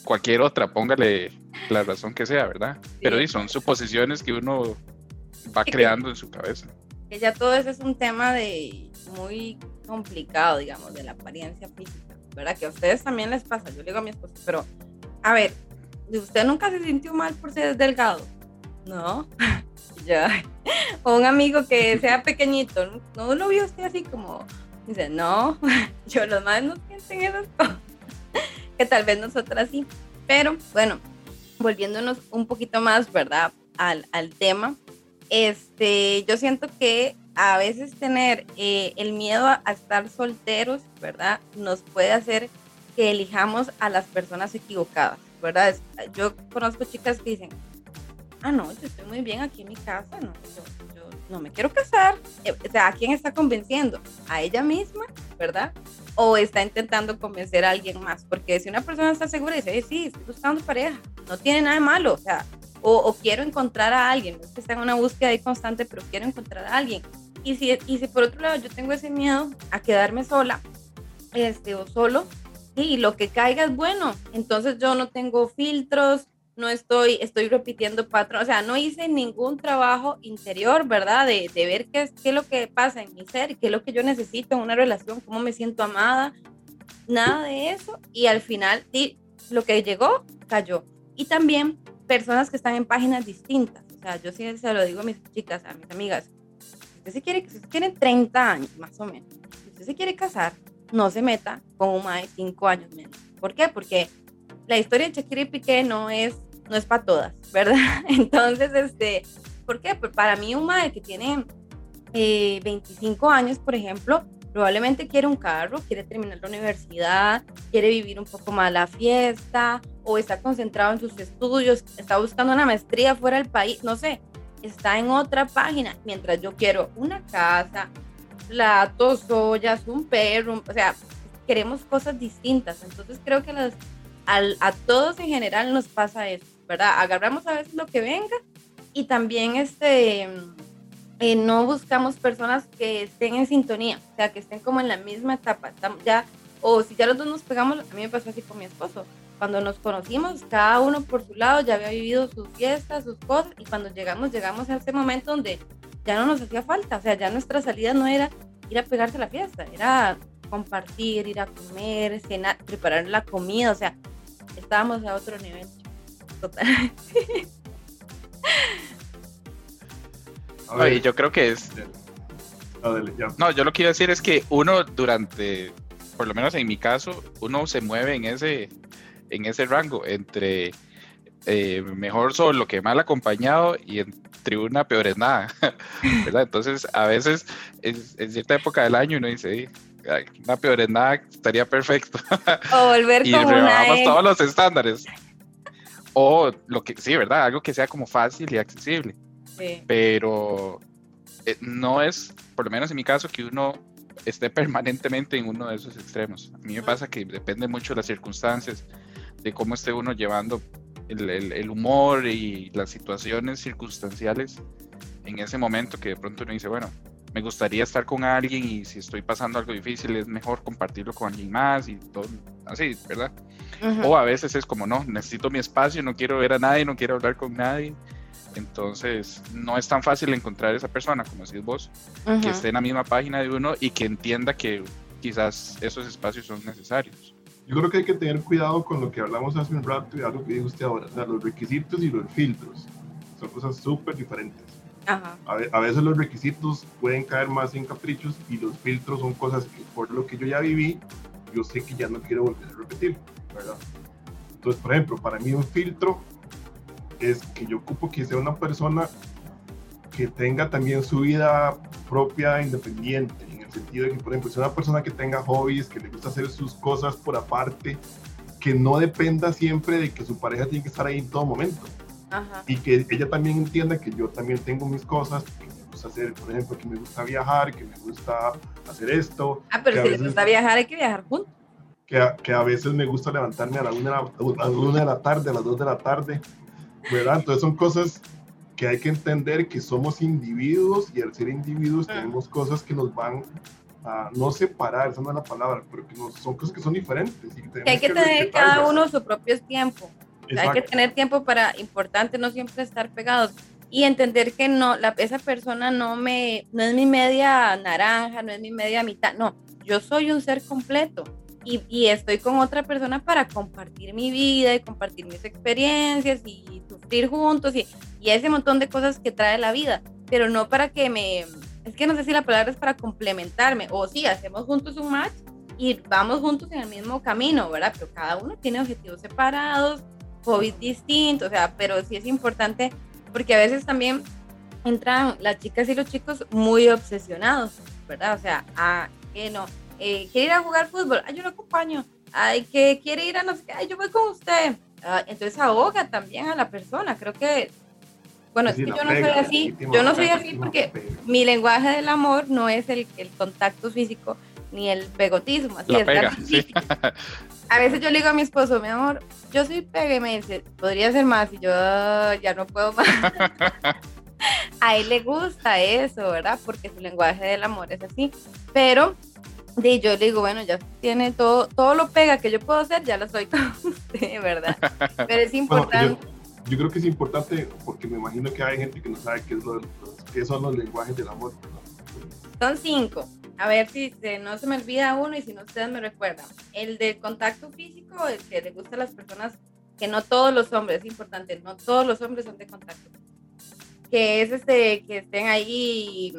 cualquier otra, póngale la razón que sea, ¿verdad? Pero son suposiciones que uno va creando en su cabeza. Que ya todo eso es un tema de muy complicado, digamos, de la apariencia física, ¿verdad? Que a ustedes también les pasa, yo le digo a mi esposo, pero a ver, ¿usted nunca se sintió mal por ser delgado? No, ya. O un amigo que sea pequeñito, ¿no lo vio usted así como? Dice, no, yo los más no sienten esas cosas. Que tal vez nosotras sí. Pero bueno, volviéndonos un poquito más, ¿verdad? Al, al tema, este, yo siento que a veces tener eh, el miedo a, estar solteros, ¿verdad? Nos puede hacer que elijamos a las personas equivocadas, ¿verdad? yo conozco chicas que dicen, ah, no, yo estoy muy bien aquí en mi casa, no, yo, no me quiero casar. Eh, o sea, ¿a quién está convenciendo? ¿A ella misma, verdad? O está intentando convencer a alguien más. Porque si una persona está segura y dice, sí, estoy buscando pareja, no tiene nada de malo, o sea, quiero encontrar a alguien, no es que esté en una búsqueda constante, pero quiero encontrar a alguien. Y si, y si por otro lado yo tengo ese miedo a quedarme sola, este, o solo, y lo que caiga es bueno, entonces yo no tengo filtros, no estoy, estoy repitiendo patrón, o sea, no hice ningún trabajo interior, ¿verdad? De, de ver qué es, qué es lo que pasa en mi ser, qué es lo que yo necesito en una relación, cómo me siento amada, nada de eso, y al final, lo que llegó, cayó. Y también personas que están en páginas distintas, o sea, yo sí se lo digo a mis chicas, a mis amigas, usted se quiere, si usted tiene 30 años, más o menos, si usted se quiere casar, no se meta con un de 5 años menos. ¿Por qué? Porque la historia de Shakira y Piqué no es, no es para todas, ¿verdad? Entonces, este, ¿por qué? Pues para mí un mae que tiene 25 eh, años, por ejemplo, probablemente quiere un carro, quiere terminar la universidad, quiere vivir un poco más la fiesta o está concentrado en sus estudios, está buscando una maestría fuera del país, no sé, está en otra página, mientras yo quiero una casa, platos, ollas, un perro, o sea, queremos cosas distintas. Entonces creo que a todos en general nos pasa eso, ¿verdad? Agarramos a veces lo que venga y también este, eh, no buscamos personas que estén en sintonía, o sea, que estén como en la misma etapa. Ya, o si ya los dos nos pegamos, a mí me pasó así con mi esposo cuando nos conocimos, cada uno por su lado ya había vivido sus fiestas, sus cosas, y cuando llegamos, llegamos a ese momento donde ya no nos hacía falta, o sea, ya nuestra salida no era ir a pegarse a la fiesta, era compartir, ir a comer, cenar, preparar la comida, o sea, estábamos a otro nivel. Oye, yo creo que es... No, yo lo que iba a decir es que uno durante, por lo menos en mi caso, uno se mueve en ese en ese rango entre eh, mejor solo que mal acompañado y entre una peor es nada, ¿verdad? Entonces, a veces en cierta época del año uno dice, una peor es nada estaría perfecto. O volver y rebajamos todos los estándares. O lo que sí, ¿verdad? Algo que sea como fácil y accesible. Pero eh, no es, por lo menos en mi caso, que uno esté permanentemente en uno de esos extremos. A mí me pasa que depende mucho de las circunstancias de cómo esté uno llevando el, el, humor y las situaciones circunstanciales en ese momento que de pronto uno dice, bueno, me gustaría estar con alguien y si estoy pasando algo difícil es mejor compartirlo con alguien más y todo así, ¿verdad? O a veces es como, no, necesito mi espacio, no quiero ver a nadie, no quiero hablar con nadie. Entonces, no es tan fácil encontrar esa persona, como decís vos, que esté en la misma página de uno y que entienda que quizás esos espacios son necesarios. Yo creo que hay que tener cuidado con lo que hablamos hace un rato y algo que dijo usted ahora, los requisitos y los filtros. Son cosas súper diferentes. A, a, veces los requisitos pueden caer más en caprichos y los filtros son cosas que por lo que yo ya viví, yo sé que ya no quiero volver a repetir, ¿verdad? Entonces, por ejemplo, para mí un filtro es que yo ocupo que sea una persona que tenga también su vida propia independiente, sentido de que, por ejemplo, si una persona que tenga hobbies, que le gusta hacer sus cosas por aparte, que no dependa siempre de que su pareja tiene que estar ahí en todo momento. Y que ella también entienda que yo también tengo mis cosas, que me gusta hacer, por ejemplo, que me gusta viajar, que me gusta hacer esto. Ah, pero si le gusta viajar, hay que viajar juntos. Que a, que a, veces me gusta levantarme a la, una, a la una de la tarde, a las dos de la tarde, ¿verdad? Entonces son cosas que hay que entender que somos individuos y al ser individuos ah. tenemos cosas que nos van a no separar, esa no es la palabra, pero que son cosas que son diferentes. que hay que, tener cada uno su propio tiempo. Hay que tener tiempo para, importante, no siempre estar pegados y entender que no, la, esa persona no me, no es mi media naranja, no es mi media mitad, no, yo soy un ser completo y, y, estoy con otra persona para compartir mi vida y compartir mis experiencias y sufrir juntos y, y ese montón de cosas que trae la vida, pero no para que me, es que no sé si la palabra es para complementarme, o sí, hacemos juntos un match, y vamos juntos en el mismo camino, ¿verdad? Pero cada uno tiene objetivos separados, hobbies distintos, o sea, pero sí es importante porque a veces también entran las chicas y los chicos muy obsesionados, ¿verdad? O sea, ah, que no, eh, quiere ir a jugar fútbol, ay, yo lo acompaño, ay, que quiere ir a no sé qué, ay, yo voy con usted. Ah, entonces ahoga también a la persona, creo que, bueno, es que yo no soy así, yo no soy así porque mi lenguaje del amor no es el, el contacto físico ni el pegotismo, así es. Pega, A veces yo le digo a mi esposo, mi amor, yo soy pega y me dice, podría ser más y yo ah, ya no puedo más. a él le gusta eso, ¿verdad? Porque su lenguaje del amor es así. Pero de yo le digo, bueno, ya tiene todo, todo lo pega que yo puedo hacer, ya lo soy con usted, ¿verdad? Pero es importante. yo, creo que es importante porque me imagino que hay gente que no sabe qué, es lo, qué son los lenguajes del amor. Son cinco. A ver si no se me olvida uno y si no ustedes me recuerdan. El de contacto físico, el que le gusta a las personas, que no todos los hombres, es importante, no todos los hombres son de contacto que es este, que estén ahí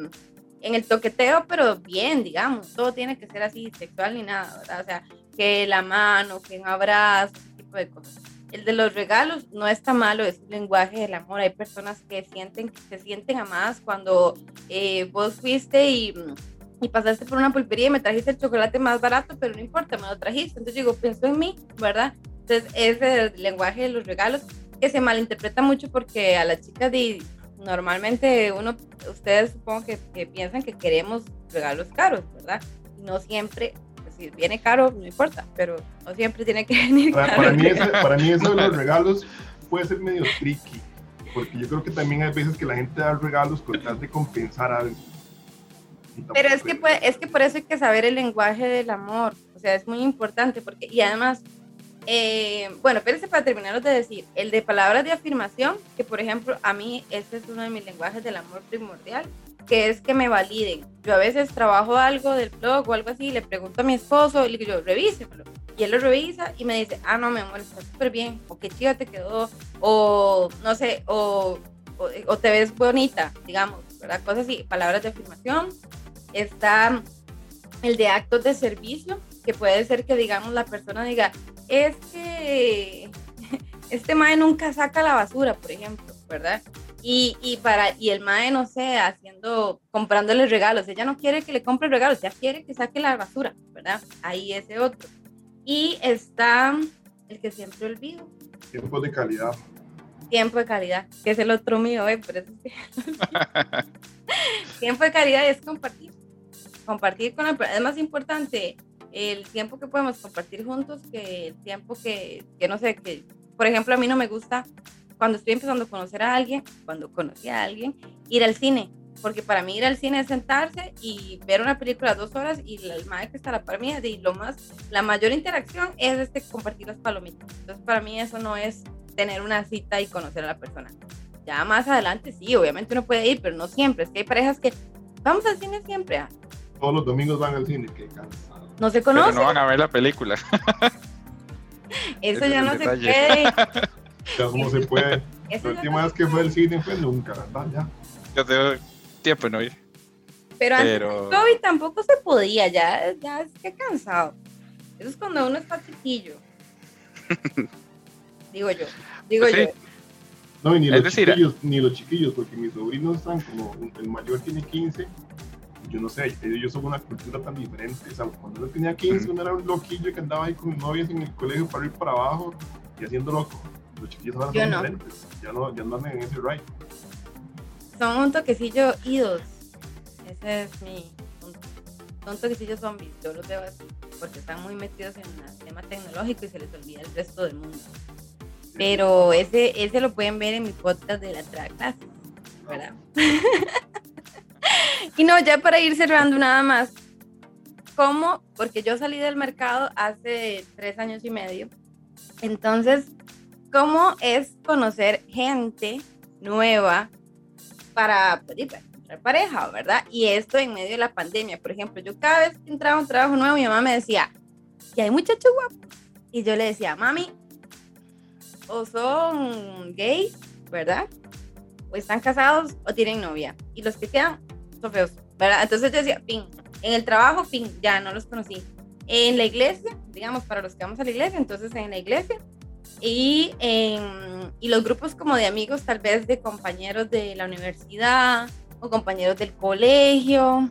en el toqueteo, pero bien, digamos, todo tiene que ser así, sexual ni nada, ¿verdad? O sea, que la mano, que un abrazo, ese tipo de cosas. El de los regalos no está malo, es un lenguaje del amor. Hay personas que sienten, que se sienten amadas cuando eh, vos fuiste y, y, pasaste por una pulpería y me trajiste el chocolate más barato, pero no importa, me lo trajiste. Entonces digo, pienso en mí, ¿verdad? Entonces ese es el lenguaje de los regalos que se malinterpreta mucho porque a las chicas de normalmente uno, ustedes supongo que, piensan que queremos regalos caros, ¿verdad? No siempre, pues, si viene caro, no importa, pero no siempre tiene que venir para, caro. Para mí, para mí eso de los regalos puede ser medio tricky, porque yo creo que también hay veces que la gente da regalos con tal de compensar algo. Pero es que, es que por eso hay que saber el lenguaje del amor, o sea, es muy importante, porque, y además, eh, bueno, espérense para terminaros de decir, el de palabras de afirmación, que por ejemplo a mí este es uno de mis lenguajes del amor primordial, que es que me validen. Yo a veces trabajo algo del blog o algo así, le pregunto a mi esposo y le digo, revísemelo. Y él lo revisa y me dice, ah, no, mi amor, está súper bien, o qué chido te quedó, o no sé, o, o, te ves bonita, digamos, ¿verdad? Cosas así, palabras de afirmación. Está el de actos de servicio, que puede ser que, digamos, la persona diga, es que este mae nunca saca la basura, por ejemplo, ¿verdad? Y, y, para, y el mae, no sé, haciendo, comprándole regalos, ella no quiere que le compre regalos, ella quiere que saque la basura, ¿verdad? Ahí ese otro. Y está el que siempre olvido. Tiempo de calidad. Tiempo de calidad, que es el otro mío, ¿eh? Por eso es que... Tiempo de calidad es compartir. Compartir con el... Es más importante el tiempo que podemos compartir juntos que el tiempo que, que, no sé, que por ejemplo a mí no me gusta cuando estoy empezando a conocer a alguien, cuando conocí a alguien, ir al cine, porque para mí ir al cine es sentarse y ver una película dos horas y el madre que está a la par mía, y lo más, la mayor interacción es este compartir las palomitas. Entonces para mí eso no es tener una cita y conocer a la persona. Ya más adelante sí, obviamente uno puede ir, pero no siempre. Es que hay parejas que vamos al cine siempre. Todos los domingos van al cine, qué cansado. No se conoce. Pero no van a ver la película. Eso ya no se puede. Ya no se puede. la última vez que fue al cine fue nunca, ¿verdad? Ya. Yo tengo tiempo en no ir. Pero, antes COVID tampoco se podía, ya, ya es que cansado. Eso es cuando uno está chiquillo. digo yo, digo pues yo. No, ni los, chiquillos, ni los chiquillos, porque mis sobrinos están como, el mayor tiene 15 yo no sé, ellos son una cultura tan diferente. O sea, cuando yo tenía 15, uno era un loquillo que andaba ahí con mis novias en el colegio para ir para abajo y haciendo loco. Los chiquillos ahora son diferentes. Ya no, ya no andan en ese ride. Son un toquecillo idos. Ese es mi punto. Son toquecillos zombies, yo los veo así, porque están muy metidos en el tema tecnológico y se les olvida el resto del mundo. Pero ese, ese lo pueden ver en mi podcast de la Track ¿verdad? Y no, ya para ir cerrando nada más, ¿cómo? Porque yo salí del mercado hace tres años y medio. Entonces, ¿cómo es conocer gente nueva para, pues, encontrar pareja, verdad? Y esto en medio de la pandemia. Por ejemplo, yo cada vez que entraba a un trabajo nuevo, mi mamá me decía, ¿y hay muchachos guapos? Y yo le decía, mami, o son gays, ¿verdad? O están casados o tienen novia. Y los que quedan feos, ¿verdad? Entonces yo decía, ping, en el trabajo, ping, ya no los conocí. en la iglesia, digamos, para los que vamos a la iglesia, entonces en la iglesia, y, en, y los grupos como de amigos, tal vez de compañeros de la universidad o compañeros del colegio,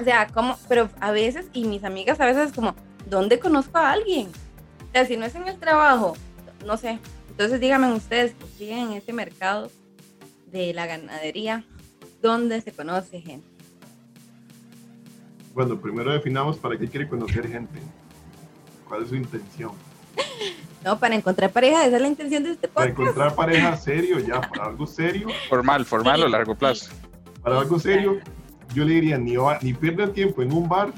o sea, como, pero a veces, y mis amigas a veces como, ¿dónde conozco a alguien? O sea, si no es en el trabajo, no sé. Entonces díganme ustedes que siguen en ese mercado de la ganadería, ¿dónde se conoce gente? Bueno, primero definamos para qué quiere conocer gente. ¿Cuál es su intención? No, para encontrar pareja, esa es la intención de este podcast. Para encontrar pareja serio, ya, para algo serio. Formal, formal o largo plazo. Para algo serio, yo le diría, ni, ni pierde el tiempo en un bar,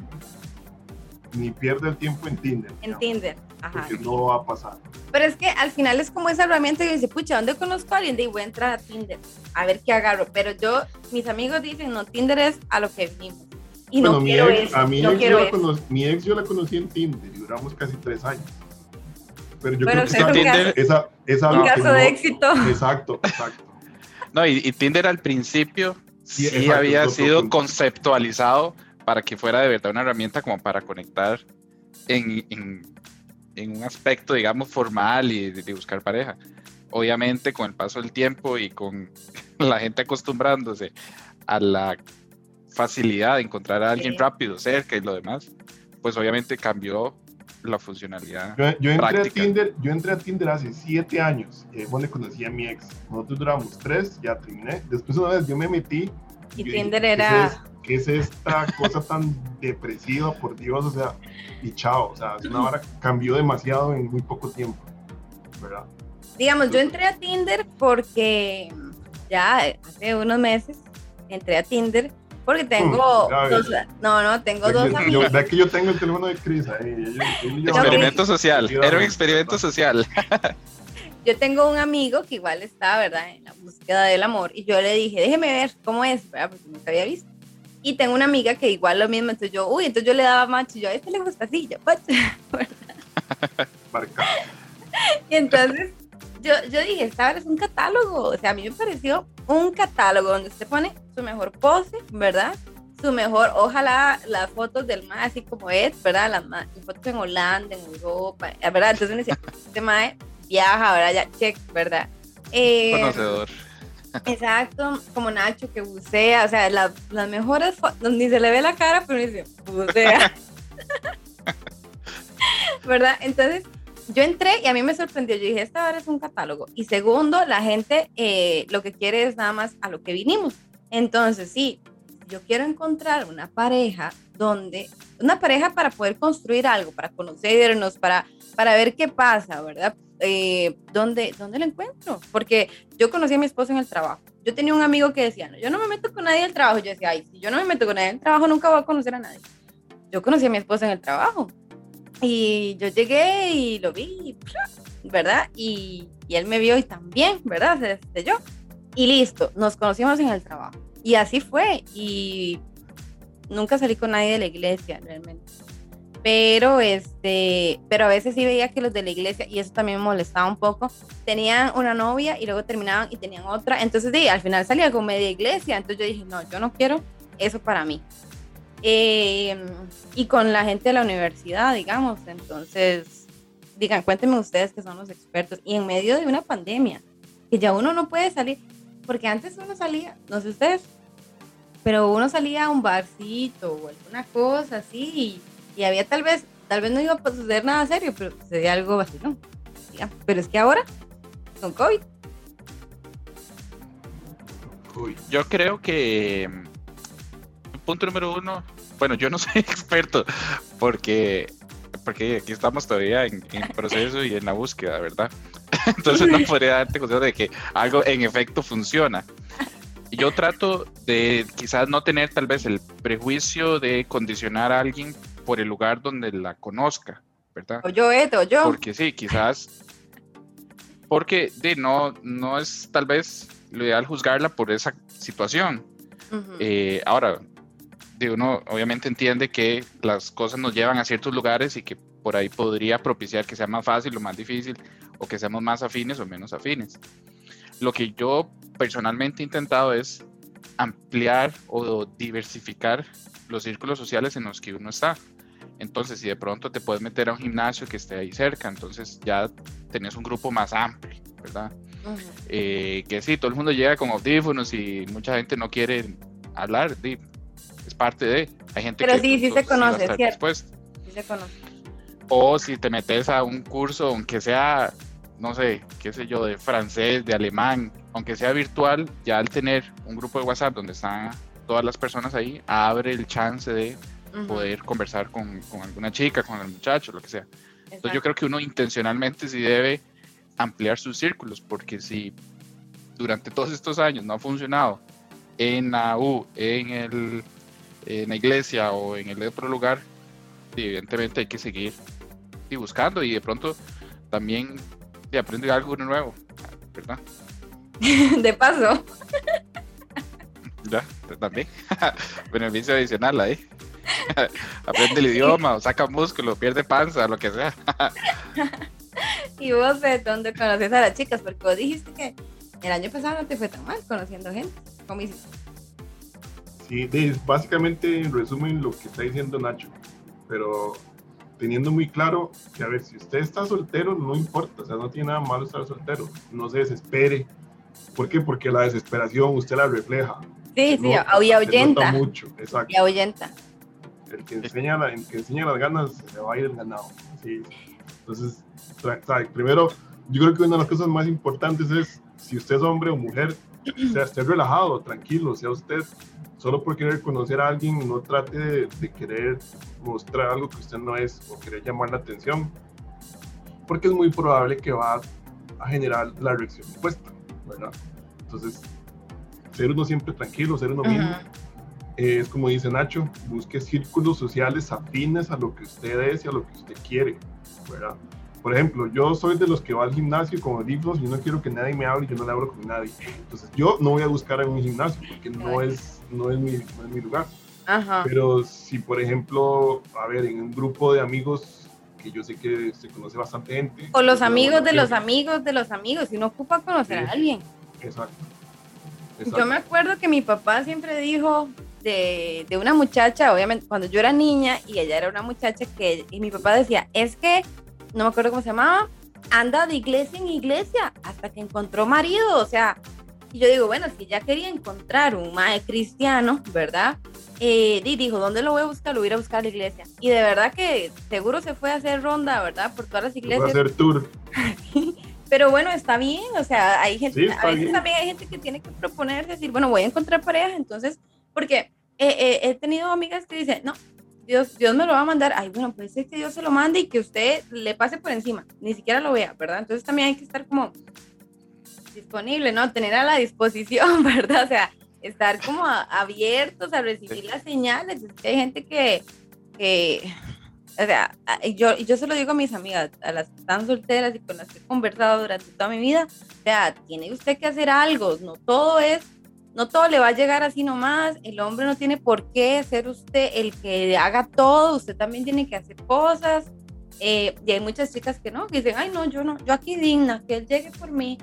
ni pierde el tiempo en Tinder. En Tinder, ajá. Porque no va a pasar. Pero es que al final es como esa herramienta que dice, pucha, ¿dónde conozco a alguien? De voy a entrar a Tinder, a ver qué agarro. Pero yo, mis amigos dicen, no, Tinder es a lo que vimos. Y no quiero eso. A mi, no ex quiero yo conocí, mi ex yo la conocí en Tinder y duramos casi tres años. Pero yo Pero creo que esa, Tinder- esa, esa Un que caso no- de éxito. Exacto, exacto. No, y, y Tinder al principio sí, exacto, había sido punto. conceptualizado para que fuera de verdad una herramienta como para conectar en, en- en un aspecto, digamos, formal y de, de buscar pareja. Obviamente, con el paso del tiempo y con la gente acostumbrándose a la facilidad de encontrar a alguien Sí. rápido, cerca y lo demás, pues obviamente cambió la funcionalidad. Yo, yo entré a Tinder, yo entré a Tinder hace siete años y ahí fue donde conocí a mi ex. Nosotros duramos tres, ya terminé. Después una vez yo me metí. Y yo Tinder ¿qué es era- ¿Qué es esta cosa tan depresiva, por Dios? O sea, y chao. O sea, es una vara cambió demasiado en muy poco tiempo. ¿Verdad? Digamos, yo entré a Tinder porque ya hace unos meses entré a Tinder porque tengo Mm, dos, no, no, tengo dos que- amigos. yo, ve que yo tengo el teléfono de Cris ahí. Experimento social, era un experimento ¿verdad? social. Yo tengo un amigo que igual está, ¿verdad? En la búsqueda del amor y yo le dije, déjeme ver cómo es, ¿verdad? Porque nunca había visto. Y tengo una amiga que igual lo mismo, entonces yo, uy, entonces yo le daba match y yo, a este le gusta así, yo, "What?". marcado. Y entonces yo, yo dije, esta es un catálogo. O sea, a mí me pareció un catálogo donde usted pone su mejor pose, ¿verdad? Su mejor, ojalá las fotos del mae así como es, ¿verdad? Las, las fotos en Holanda, en Europa, ¿verdad? Entonces uno decía, este mae viaja, ¿verdad? Ya, check, ¿verdad? Eh, Conocedor. Exacto, como Nacho que bucea, o sea, la- las mejores ni se le ve la cara, pero dice, bucea. ¿Verdad? Entonces, yo entré y a mí me sorprendió. Yo dije, esta hora es un catálogo. Y segundo, la gente eh, lo que quiere es nada más a lo que vinimos. Entonces, sí, yo quiero encontrar una pareja donde, una pareja para poder construir algo, para conocernos, para, para ver qué pasa, ¿verdad? Eh, ¿dónde, ¿Dónde lo encuentro? Porque yo conocí a mi esposo en el trabajo. Yo tenía un amigo que decía, no, yo no me meto con nadie en el trabajo. Yo decía, ay, si yo no me meto con nadie en el trabajo, nunca voy a conocer a nadie. Yo conocí a mi esposo en el trabajo. Y yo llegué y lo vi, ¿verdad? Y, y él me vio y también, ¿verdad? Se destelló. Y listo, nos conocimos en el trabajo. Y así fue. Y nunca salí con nadie de la iglesia, realmente. Pero, este, pero a veces sí veía que los de la iglesia, y eso también me molestaba un poco, tenían una novia y luego terminaban y tenían otra. Entonces, sí, al final salía con media iglesia. Entonces yo dije, no, yo no quiero eso para mí. Eh, y con la gente de la universidad, digamos. Entonces, digan, cuéntenme ustedes que son los expertos. Y en medio de una pandemia, que ya uno no puede salir, porque antes uno salía, no sé ustedes, pero uno salía a un barcito o alguna cosa así, y, y había tal vez, tal vez no iba a suceder nada serio, pero sucedía algo vacilón. digamos. Pero es que ahora, con COVID, Uy, Yo creo que mm, punto número uno, bueno, yo no soy experto porque porque aquí estamos todavía en, en proceso y en la búsqueda, ¿verdad? Entonces no podría darte consejo de que algo en efecto funciona. Yo trato de quizás no tener tal vez el prejuicio de condicionar a alguien por el lugar donde la conozca, ¿verdad? o yo, Eto, o yo. Porque sí, quizás. Porque de, no, no es tal vez lo ideal juzgarla por esa situación. Eh, ahora, de uno obviamente entiende que las cosas nos llevan a ciertos lugares y que por ahí podría propiciar que sea más fácil o más difícil, o que seamos más afines o menos afines. Lo que yo personalmente he intentado es ampliar o diversificar los círculos sociales en los que uno está. Entonces, si de pronto te puedes meter a un gimnasio que esté ahí cerca, entonces ya tenés un grupo más amplio, ¿verdad? Eh, que sí, todo el mundo llega con audífonos y mucha gente no quiere hablar, es parte de. Hay gente Pero sí, sí se conoce, ¿cierto? Sí se conoce. O si te metes a un curso, aunque sea, no sé, qué sé yo, de francés, de alemán, aunque sea virtual, ya al tener un grupo de WhatsApp donde están todas las personas ahí, abre el chance de poder conversar con, con, alguna chica, con el muchacho, lo que sea. Entonces yo creo que uno intencionalmente sí debe ampliar sus círculos, porque si durante todos estos años no ha funcionado en la U, en, el, en la iglesia o en el otro lugar, evidentemente hay que seguir y buscando y de pronto también de aprender algo nuevo, ¿verdad? De paso. Ya, también. Beneficio adicional ahí. Aprende el idioma, o saca músculo, pierde panza, lo que sea. ¿Y vos de dónde conoces a las chicas? Porque vos dijiste que el año pasado no te fue tan mal conociendo gente. ¿Cómo hiciste? Sí, básicamente en resumen lo que está diciendo Nacho, pero teniendo muy claro que, a ver, si usted está soltero, no importa, o sea, no tiene nada malo estar soltero, no se desespere. ¿Por qué? Porque la desesperación usted la refleja. Sí, sí, y ahuyenta. mucho, exacto. Y ahuyenta. El que enseña, el que enseña las ganas se va a ir el ganado. Sí. Entonces, primero, yo creo que una de las cosas más importantes es, si usted es hombre o mujer, sea, esté relajado, tranquilo, sea usted, solo por querer conocer a alguien, no trate de, querer mostrar algo que usted no es o querer llamar la atención, porque es muy probable que va a generar la reacción opuesta, ¿verdad? Entonces, ser uno siempre tranquilo, ser uno mismo, es como dice Nacho, busque círculos sociales afines a lo que usted es y a lo que usted quiere, ¿verdad? Por ejemplo, yo soy de los que va al gimnasio con audífonos y no quiero que nadie me hable y yo no le hablo con nadie. Entonces, yo no voy a buscar en un gimnasio porque no es, no es, mi, no es mi lugar. Ajá. Pero si, por ejemplo, a ver, en un grupo de amigos que yo sé que se conoce bastante gente. O los amigos de los amigos de los amigos, si no ocupa conocer a alguien. Exacto. Yo me acuerdo que mi papá siempre dijo de, de, una muchacha, obviamente, cuando yo era niña y ella era una muchacha que, y mi papá decía, es que no me acuerdo cómo se llamaba, anda de iglesia en iglesia hasta que encontró marido, o sea, y yo digo, bueno, si ya quería encontrar un mae cristiano, ¿verdad? Eh, y dijo, ¿dónde lo voy a buscar? Lo voy a ir a buscar a la iglesia. Y de verdad que seguro se fue a hacer ronda, ¿verdad? Por todas las iglesias. A hacer tour. Pero bueno, está bien, o sea, hay gente, a veces también hay gente que tiene que proponerse, decir, bueno, voy a encontrar pareja, entonces, porque he tenido amigas que dicen, no, Dios, Dios me lo va a mandar, ay, bueno, pues es que Dios se lo mande y que usted le pase por encima, ni siquiera lo vea, ¿verdad? Entonces también hay que estar como disponible, ¿no? Tener a la disposición, ¿verdad? O sea, estar como abiertos a recibir las señales. Es que hay gente que, que o sea, yo, yo se lo digo a mis amigas, a las que están solteras y con las que he conversado durante toda mi vida, o sea, tiene usted que hacer algo, no todo es no todo le va a llegar así nomás, el hombre no tiene por qué ser usted el que haga todo, usted también tiene que hacer cosas. Eh, y hay muchas chicas que no, que dicen, ay no, yo no, yo aquí digna, que él llegue por mí.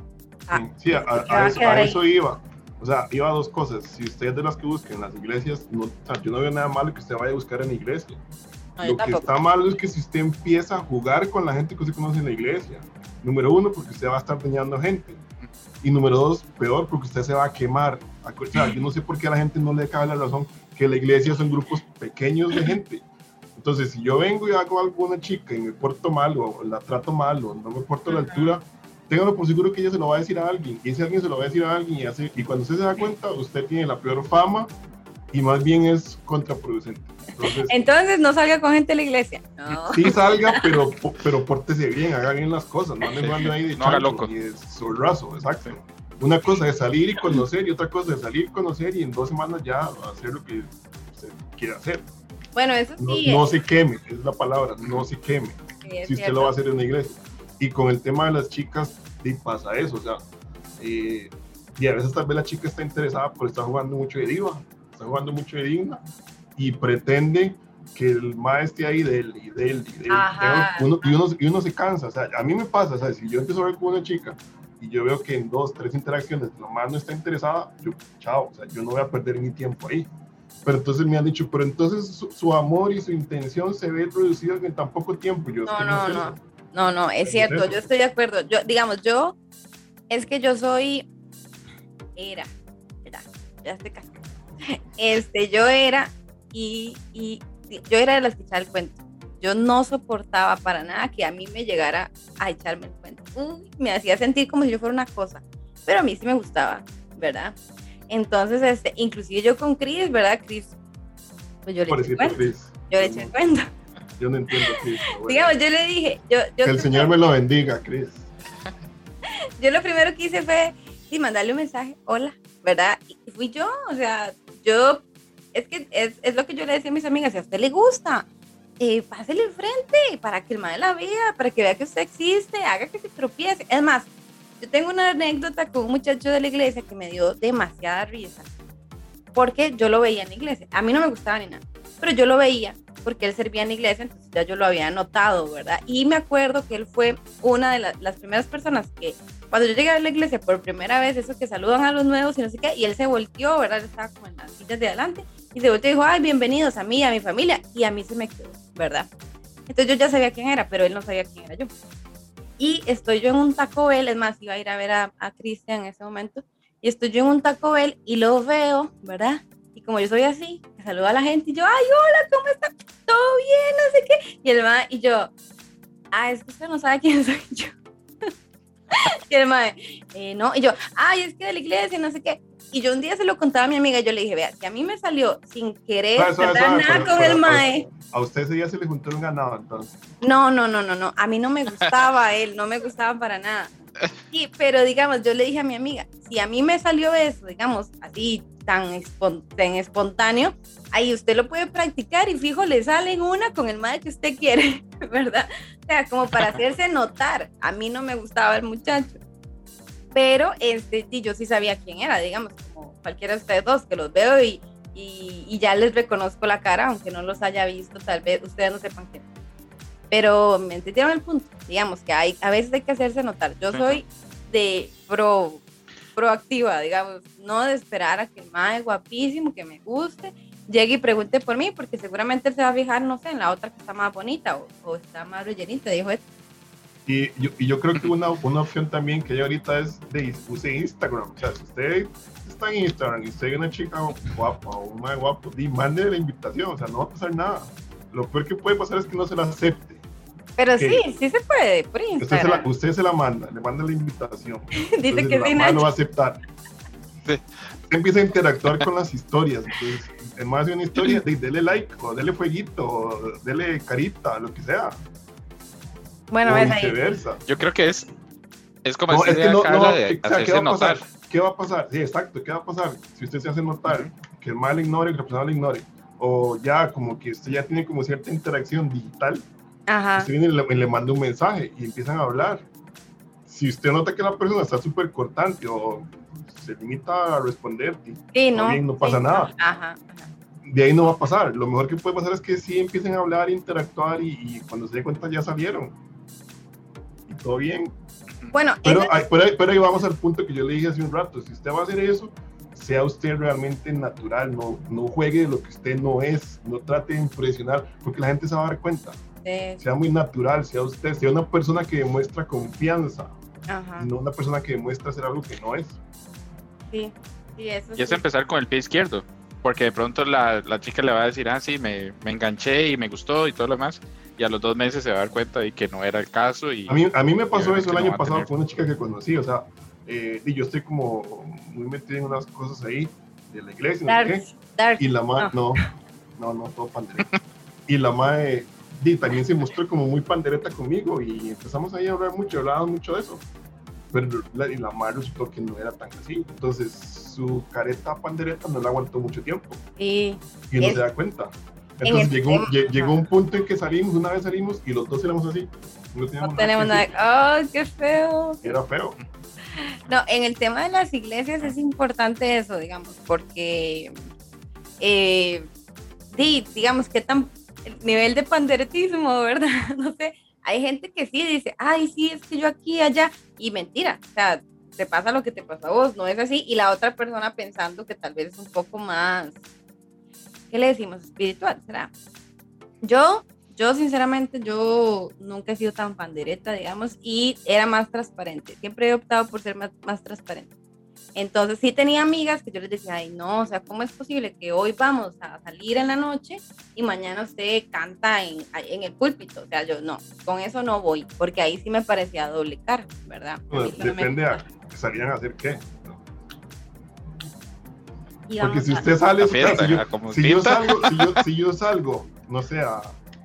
Ah, sí, a, eso, iba. O sea, iba a dos cosas. Si usted es de las que buscan en las iglesias, no, yo no veo nada malo que usted vaya a buscar en la iglesia. Lo que está malo es que si usted empieza a jugar con la gente que usted conoce en la iglesia, número uno, porque usted va a estar dañando gente. Y número dos, peor, porque usted se va a quemar. O sea, yo no sé por qué a la gente no le cabe la razón que la iglesia son grupos pequeños de gente. Entonces, si yo vengo y hago algo con una chica y me porto mal o la trato mal o no me porto a la altura, téngalo por seguro que ella se lo va a decir a alguien. Y ese alguien se lo va a decir a alguien y, hace, y cuando usted se da cuenta, usted tiene la peor fama y más bien es contraproducente. Entonces, no salga con gente de la iglesia. No. Sí salga, pero, pero pórtese bien, haga bien las cosas, no ande ahí de no loco. y de solrazo, exacto. Una cosa es salir y conocer y otra cosa es salir, conocer y en dos semanas ya hacer lo que se quiere hacer. Bueno, eso sí. No, se queme, es la palabra, no se queme. si usted lo va a hacer en la iglesia. Y con el tema de las chicas, sí pasa eso, o sea, eh, y a veces tal vez la chica está interesada por estar jugando mucho de diva, está jugando mucho de digna y pretende que el maestro esté ahí de él y de él y de él. Uno, y, uno, y, uno, se cansa, o sea, a mí me pasa, ¿sabes? Si yo empiezo a ver con una chica y yo veo que en dos, tres interacciones más no está interesada, yo, chao, o sea, yo no voy a perder mi tiempo ahí. Pero entonces me han dicho, pero entonces su, amor y su intención se ve reducido en tan poco tiempo. Yo, no, no, no, no, no, es cierto, yo estoy de acuerdo. Yo, digamos, yo, es que yo soy, era, era, ya estoy casada. Este, yo era, y, y yo era de las que echaba el cuento. Yo no soportaba para nada que a mí me llegara a echarme el cuento. me hacía sentir como si yo fuera una cosa, pero a mí sí me gustaba, ¿verdad? Entonces, este, inclusive yo con Chris, ¿verdad? Chris, pues yo le eché cuenta. Yo le eché cuenta. Yo no entiendo, Chris. Digamos, yo le dije, yo, que el Señor me lo bendiga, Chris. yo lo primero que hice fue, sí, mandarle un mensaje, hola, ¿verdad? Y fui yo, o sea, yo, es que es, es lo que yo le decía a mis amigas, si a usted le gusta, eh, pásele enfrente para que el madre la vea, para que vea que usted existe, haga que se tropiece. Es más, yo tengo una anécdota con un muchacho de la iglesia que me dio demasiada risa, porque yo lo veía en la iglesia. A mí no me gustaba ni nada, pero yo lo veía porque él servía en iglesia, entonces ya yo lo había notado, ¿verdad? Y me acuerdo que él fue una de las primeras personas que, cuando yo llegué a la iglesia por primera vez, eso que saludan a los nuevos y no sé qué, y él se volteó, ¿verdad? Estaba como en las sillas de adelante, y se volteó y dijo, ay, bienvenidos a mí, a mi familia, y a mí se me quedó, ¿verdad? Entonces yo ya sabía quién era, pero él no sabía quién era yo. Y estoy yo en un Taco Bell, es más, iba a ir a ver a, a Cristian en ese momento, y estoy yo en un Taco Bell y lo veo, ¿verdad? Como yo soy así, saludo a la gente y yo, ay, hola, ¿cómo está? ¿Todo bien? No sé qué. Y el ma, y yo, ah, es que usted no sabe quién soy yo. y el ma, eh, no, y yo, ay, es que de la iglesia, no sé qué. Y yo un día se lo contaba a mi amiga, yo le dije, vea, que a mí me salió sin querer nada con el mae. A usted ese día se le juntó un ganado, entonces. No, no, no, no, no. A mí no me gustaba él, no me gustaba para nada. Y, pero digamos, yo le dije a mi amiga, si a mí me salió eso, digamos, así tan, espontáneo, ahí usted lo puede practicar y fijo, le salen una con el madre que usted quiere, ¿verdad? O sea, como para hacerse notar. A mí no me gustaba el muchacho pero este, yo sí sabía quién era, digamos, como cualquiera de ustedes dos, que los veo y, y, ya les reconozco la cara, aunque no los haya visto, tal vez ustedes no sepan quién. Pero me entendieron el punto, digamos, que hay, a veces hay que hacerse notar. Yo soy de pro, proactiva, digamos, no de esperar a que el mae guapísimo, que me guste, llegue y pregunte por mí, porque seguramente él se va a fijar, no sé, en la otra que está más bonita o, o está más rellenita, dijo esto y yo, y yo creo que una, una opción también que hay ahorita es de use Instagram. O sea, si usted está en Instagram y usted es una chica guapa o un más guapo, di, mande la invitación. O sea, no va a pasar nada. Lo peor que puede pasar es que no se la acepte. Pero sí, sí se puede, por. Usted se, la, usted se la manda, le manda la invitación. Dice que sí, no va a aceptar. Usted empieza a interactuar con las historias. Entonces, en más de una historia, dele like, o dele fueguito, o dele carita, lo que sea. Bueno, es ahí. Yo creo que es, es como no, es que no, no, de ¿qué va a pasar? ¿Qué va a pasar? Sí, exacto, ¿qué va a pasar? Si usted se hace notar que el mal ignore, que la persona lo ignore, o ya como que usted ya tiene como cierta interacción digital, Ajá. usted viene y le, le manda un mensaje y empiezan a hablar. Si usted nota que la persona está súper cortante o se limita a responder, sí, no, bien, no pasa nada. Ajá, de ahí no va a pasar. Lo mejor que puede pasar es que sí empiecen a hablar, interactuar y, y cuando se dé cuenta ya salieron todo bien. Bueno, pero, pero, ahí, vamos al punto que yo le dije hace un rato, si usted va a hacer eso, sea usted realmente natural, no, no juegue de lo que usted no es, no trate de impresionar, porque la gente se va a dar cuenta. Sea muy natural, sea usted, sea una persona que demuestra confianza, no una persona que demuestra ser algo que no es. Sí, sí, eso Y es empezar con el pie izquierdo, porque de pronto la, la, chica le va a decir, ah, sí, me, me enganché y me gustó y todo lo demás y a los dos meses se va a dar cuenta de que no era el caso. Y, a, mí, a mí me pasó eso el año pasado con una chica que conocí, o sea, eh, y yo estoy como muy metido en unas cosas ahí de la iglesia, dark, y la madre, no. no, no, todo pandereta. y la madre también se mostró como muy pandereta conmigo y empezamos ahí a hablar mucho, hablábamos mucho de eso. Pero la, y la madre resultó que no era tan así. Entonces su careta pandereta no la aguantó mucho tiempo. Y, y no se da cuenta. Entonces llegó, llegó un punto en que salimos, una vez salimos y los dos éramos así. No, tenemos nada. ¡Oh, qué feo! Era feo. No, en el tema de las iglesias es importante eso, digamos, porque, eh, digamos, que tan el nivel de panderetismo, ¿verdad? No sé, hay gente que sí dice, ay, sí, es que yo aquí, allá, y mentira, o sea, te pasa lo que te pasa a vos, no es así, y la otra persona pensando que tal vez es un poco más ¿qué le decimos? Espiritual, ¿será? Yo, yo sinceramente, yo nunca he sido tan pandereta, digamos, y era más transparente. Siempre he optado por ser más, más transparente. Entonces sí tenía amigas que yo les decía, ay no, o sea, ¿cómo es posible que hoy vamos a salir en la noche y mañana usted canta en, en el púlpito? O sea, yo no, con eso no voy, porque ahí sí me parecía doble cara, ¿verdad? Pues, depende a que salían a hacer qué. Porque si usted sale, si, yo, salgo, si, yo, salgo, no sé,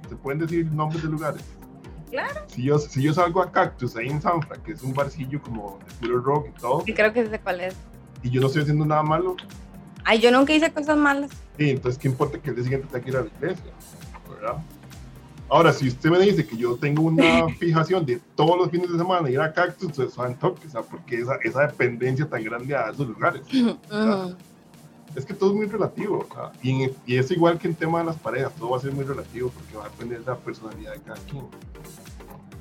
se pueden decir nombres de lugares. Claro. Si yo, si yo salgo a Cactus ahí en Sanfra, que es un barcillo como de puro rock y todo. Sí, creo que sé cuál es. Y yo no estoy haciendo nada malo. Ay, yo nunca hice cosas malas. Sí, entonces, ¿qué importa que el día siguiente tenga que ir a la iglesia? ¿Verdad? Ahora, si usted me dice que yo tengo una fijación de todos los fines de semana ir a Cactus, pues van toque, o sea, porque esa, esa dependencia tan grande a esos lugares. Es que todo es muy relativo, y, y, es igual que en tema de las parejas, todo va a ser muy relativo porque va a depender de la personalidad de cada quien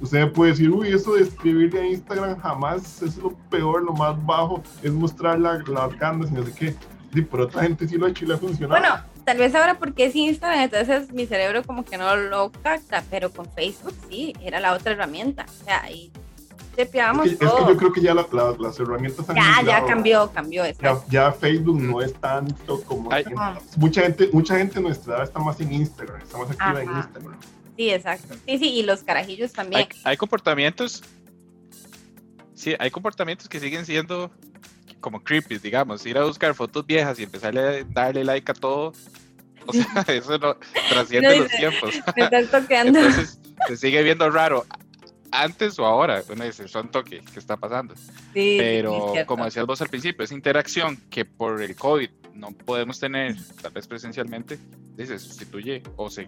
usted puede decir, uy, eso de escribir en Instagram jamás es lo peor, lo más bajo, es mostrar las ganas y no sé qué. Sí, pero otra gente sí lo ha hecho y le ha funcionado. Bueno, tal vez ahora porque es Instagram, entonces mi cerebro como que no lo capta, pero con Facebook sí, era la otra herramienta. O sea, ahí tepeábamos es que, Es que yo creo que ya las herramientas han Ya, ya cambió, cambió eso. Ya, Facebook no es tanto como... mucha gente mucha gente nuestra edad está más en Instagram, está más activa en Instagram. Sí, exacto. Sí, sí, y los carajillos también. Hay, comportamientos. Sí, hay comportamientos que siguen siendo como creepy, digamos. Ir a buscar fotos viejas y empezarle a darle like a todo. O sea, eso no trasciende los tiempos. Me están toqueando. Entonces, se sigue viendo raro antes o ahora. Uno dice, son toques, ¿qué está pasando? Sí, Pero como decías vos al principio, esa interacción que por el COVID no podemos tener, tal vez presencialmente, se sustituye o se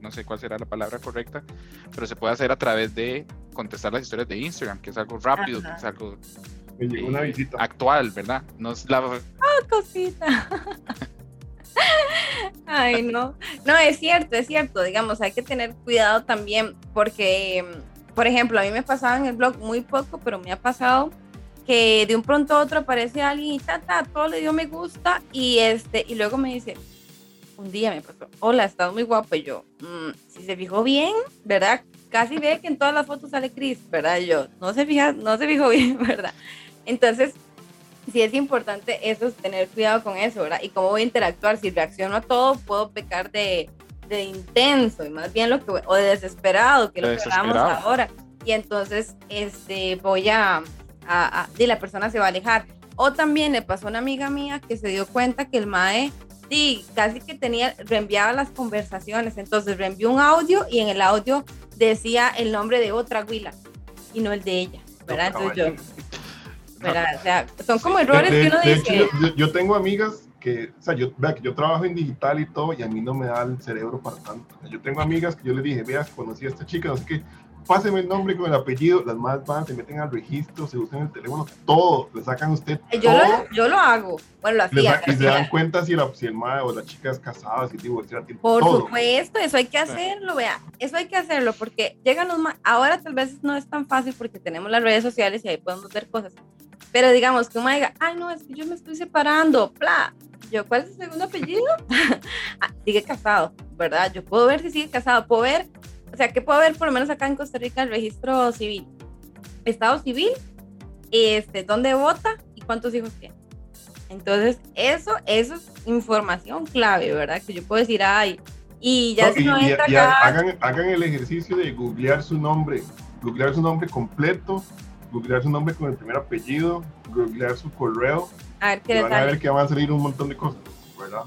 no sé cuál será la palabra correcta, pero se puede hacer a través de contestar las historias de Instagram, que es algo rápido, que es algo eh, actual, ¿verdad? No es la... Ah, cosita. Ay, no. No, es cierto, es cierto. Digamos, hay que tener cuidado también porque, por ejemplo, a mí me pasaba en el blog muy poco, pero me ha pasado que de un pronto a otro aparece alguien y ta, ta, todo le dio me gusta y este, y luego me dice, un día me pasó, hola, estás muy guapo. Y yo, mm, si se fijó bien, ¿verdad? Casi ve que en todas las fotos sale Chris, ¿verdad? yo, no se fija, no se fijó bien, ¿verdad? Entonces, sí es importante eso, tener cuidado con eso, ¿verdad? Y cómo voy a interactuar, si reacciono a todo, puedo pecar de, de intenso y más bien lo que, o de desesperado, que es lo que hablamos ahora. Y entonces, este, voy a, a, a, y la persona se va a alejar. O también le pasó a una amiga mía que se dio cuenta que el MAE Sí, casi que tenía, reenviaba las conversaciones. Entonces reenvió un audio y en el audio decía el nombre de otra Willa y no el de ella, ¿verdad? Entonces yo, O sea, son como errores que uno dice. yo, tengo amigas que, o sea, yo, vea que yo trabajo en digital y todo y a mí no me da el cerebro para tanto. Yo tengo amigas que yo le dije, vea, conocí a esta chica, no sé qué, páseme el nombre con el apellido, las más van, se meten al registro, se usan el teléfono, todo, le sacan a usted. Yo, Lo, yo lo hago, bueno, lo hacía. Y se dan cuenta si, la, si el madre o la chica es casada, si divorciada, Por supuesto, eso hay que hacerlo, vea, eso hay que hacerlo, porque llegan los ahora tal vez no es tan fácil porque tenemos las redes sociales y ahí podemos ver cosas, pero digamos que uno diga, ay no, es que yo me estoy separando, bla, yo, ¿cuál es su segundo apellido? ah, sigue casado, ¿verdad? Yo puedo ver si sigue casado, puedo ver o sea, ¿qué puedo ver por lo menos acá en Costa Rica el registro civil? Estado civil, este, dónde vota y cuántos hijos tiene. Entonces, eso, eso es información clave, ¿verdad? Que yo puedo decir, ay, y ya si no entra acá... Hagan, hagan el ejercicio de googlear su nombre, googlear su nombre completo, googlear su nombre con el primer apellido, googlear su correo. A ver qué van a ver que van a salir un montón de cosas, ¿verdad?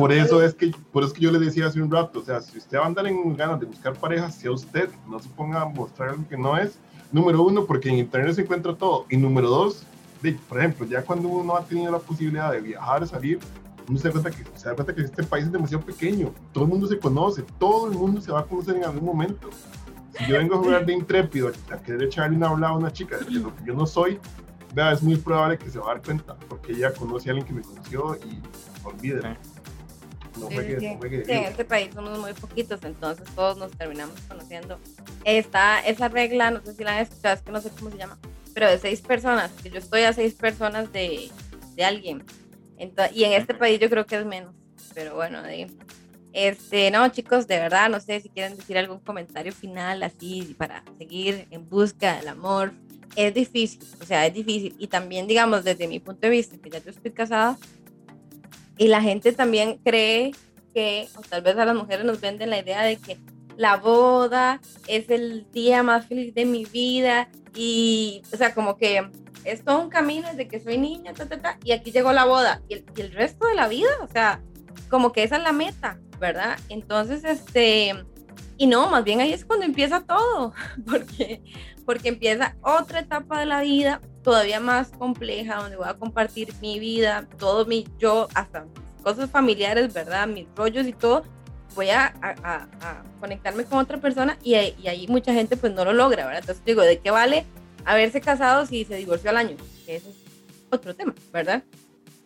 Por eso es que, por eso que yo le decía hace un rato, o sea, si usted va a andar en ganas de buscar parejas, sea usted, no se ponga a mostrar algo que no es. Número uno, porque en internet se encuentra todo. Y número dos, de, por ejemplo, ya cuando uno ha tenido la posibilidad de viajar, salir, uno se da cuenta que, se da cuenta que este país es demasiado pequeño. Todo el mundo se conoce, todo el mundo se va a conocer en algún momento. Si yo vengo a jugar de intrépido, a querer echarle una hablada a una chica de lo que yo no soy, vea, es muy probable que se va a dar cuenta, porque ella conoce a alguien que me conoció y olvídelo en este país somos muy poquitos, entonces todos nos terminamos conociendo. Está esa regla, no sé si la han escuchado, es que no sé cómo se llama, pero de seis personas, que yo estoy a seis personas de, de alguien. y en este país yo creo que es menos, pero bueno, este, no, chicos, de verdad, no sé si quieren decir algún comentario final así para seguir en busca del amor. Es difícil, o sea, es difícil. Y también, digamos, desde mi punto de vista, que ya yo estoy casada, y la gente también cree que, o tal vez a las mujeres nos venden la idea de que la boda es el día más feliz de mi vida y, o sea, como que es todo un camino desde que soy niña, ta, ta, ta, y aquí llegó la boda y el, resto de la vida, o sea, como que esa es la meta, ¿verdad? Entonces, este, y no, más bien ahí es cuando empieza todo, porque, porque empieza otra etapa de la vida todavía más compleja, donde voy a compartir mi vida, todo mi yo, hasta cosas familiares, ¿verdad? Mis rollos y todo, voy a, a, a conectarme con otra persona y, y, ahí mucha gente pues no lo logra, ¿verdad? Entonces digo, ¿de qué vale haberse casado si se divorció al año? Ese es otro tema, ¿verdad?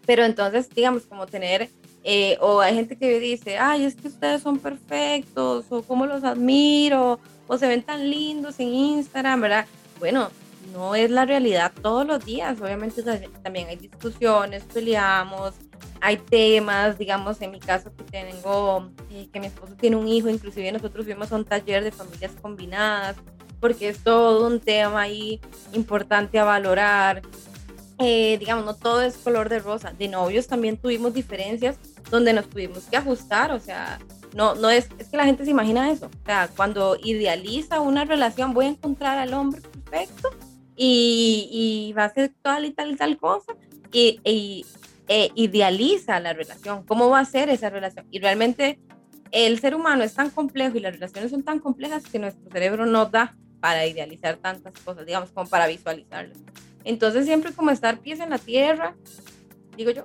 Pero entonces, digamos, como tener, eh, o hay gente que dice, ay, es que ustedes son perfectos, o cómo los admiro, o se ven tan lindos en Instagram, ¿verdad? Bueno, no es la realidad todos los días, obviamente también hay discusiones, peleamos, hay temas, digamos, en mi caso que tengo, eh, que mi esposo tiene un hijo, inclusive nosotros fuimos a un taller de familias combinadas, porque es todo un tema ahí importante a valorar. Eh, digamos, no todo es color de rosa. De novios también tuvimos diferencias donde nos tuvimos que ajustar, o sea, no, no es, es que la gente se imagina eso. O sea, cuando idealiza una relación, voy a encontrar al hombre perfecto y, y va a ser tal y tal y tal cosa. Y, y e idealiza la relación, cómo va a ser esa relación. Y realmente el ser humano es tan complejo y las relaciones son tan complejas que nuestro cerebro no da para idealizar tantas cosas, digamos, como para visualizarlas. Entonces siempre como estar pies en la tierra, digo yo,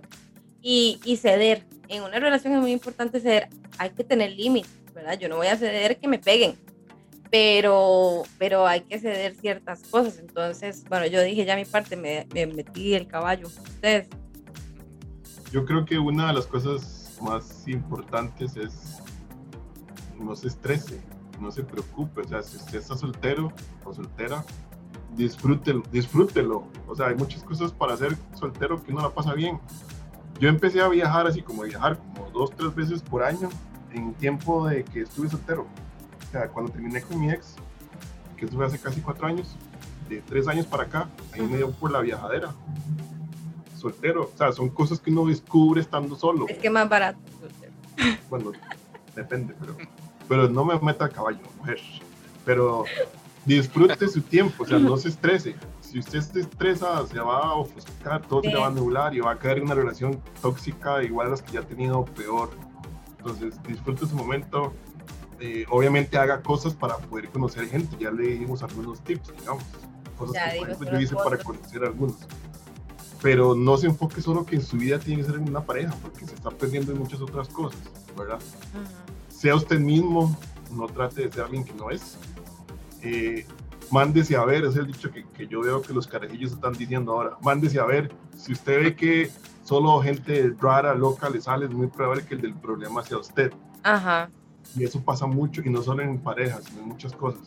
y, y ceder. En una relación es muy importante ceder. Hay que tener límites, ¿verdad? Yo no voy a ceder que me peguen, pero, pero hay que ceder ciertas cosas. Entonces, bueno, yo dije ya mi parte, me, me metí el caballo. Ustedes yo creo que una de las cosas más importantes es no se estrese, no se preocupe, o sea, si usted está soltero o soltera, disfrútelo, disfrútelo. O sea, hay muchas cosas para ser soltero que uno la pasa bien. Yo empecé a viajar así como viajar como dos, tres veces por año en tiempo de que estuve soltero. O sea, cuando terminé con mi ex, que estuve hace casi cuatro años, de tres años para acá, ahí me dio por la viajadera soltero. O sea, son cosas que uno descubre estando solo. Es que más barato. Bueno, depende, pero, pero no me meta a caballo, mujer. Pero disfrute su tiempo, o sea, no se estrese. Si usted se estresa, se va a ofuscar, todo se le va a nublar y va a caer en una relación tóxica igual a las que ya ha tenido peor. Entonces, disfrute su momento. Eh, obviamente haga cosas para poder conocer gente. Ya le dimos algunos tips, digamos. Cosas que yo hice para conocer algunos pero no se enfoque solo que en su vida tiene que ser en una pareja, porque se está perdiendo en muchas otras cosas, ¿verdad? Sea usted mismo, no trate de ser alguien que no es. Eh, mándese a ver, es el dicho que, que, yo veo que los carajillos están diciendo ahora, mándese a ver, si usted ve que solo gente rara, loca le sale, es muy probable que el del problema sea usted. Ajá. Y eso pasa mucho, y no solo en parejas, sino en muchas cosas.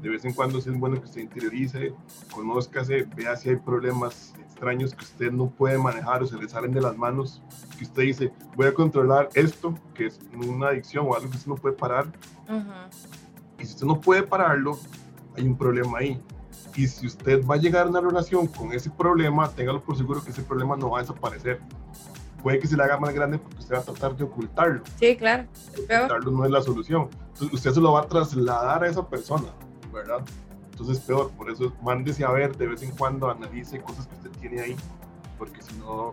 De vez en cuando es bueno que usted interiorice, conózcase, vea si hay problemas extraños que usted no puede manejar o se le salen de las manos, que usted dice, voy a controlar esto, que es una adicción o algo que usted no puede parar. Y si usted no puede pararlo, hay un problema ahí. Y si usted va a llegar a una relación con ese problema, téngalo por seguro que ese problema no va a desaparecer. Puede que se le haga más grande porque usted va a tratar de ocultarlo. Sí, claro. Ocultarlo no es la solución. Entonces usted se lo va a trasladar a esa persona, ¿verdad? Entonces peor, por eso mándese a ver de vez en cuando, analice cosas que usted tiene ahí, porque si no,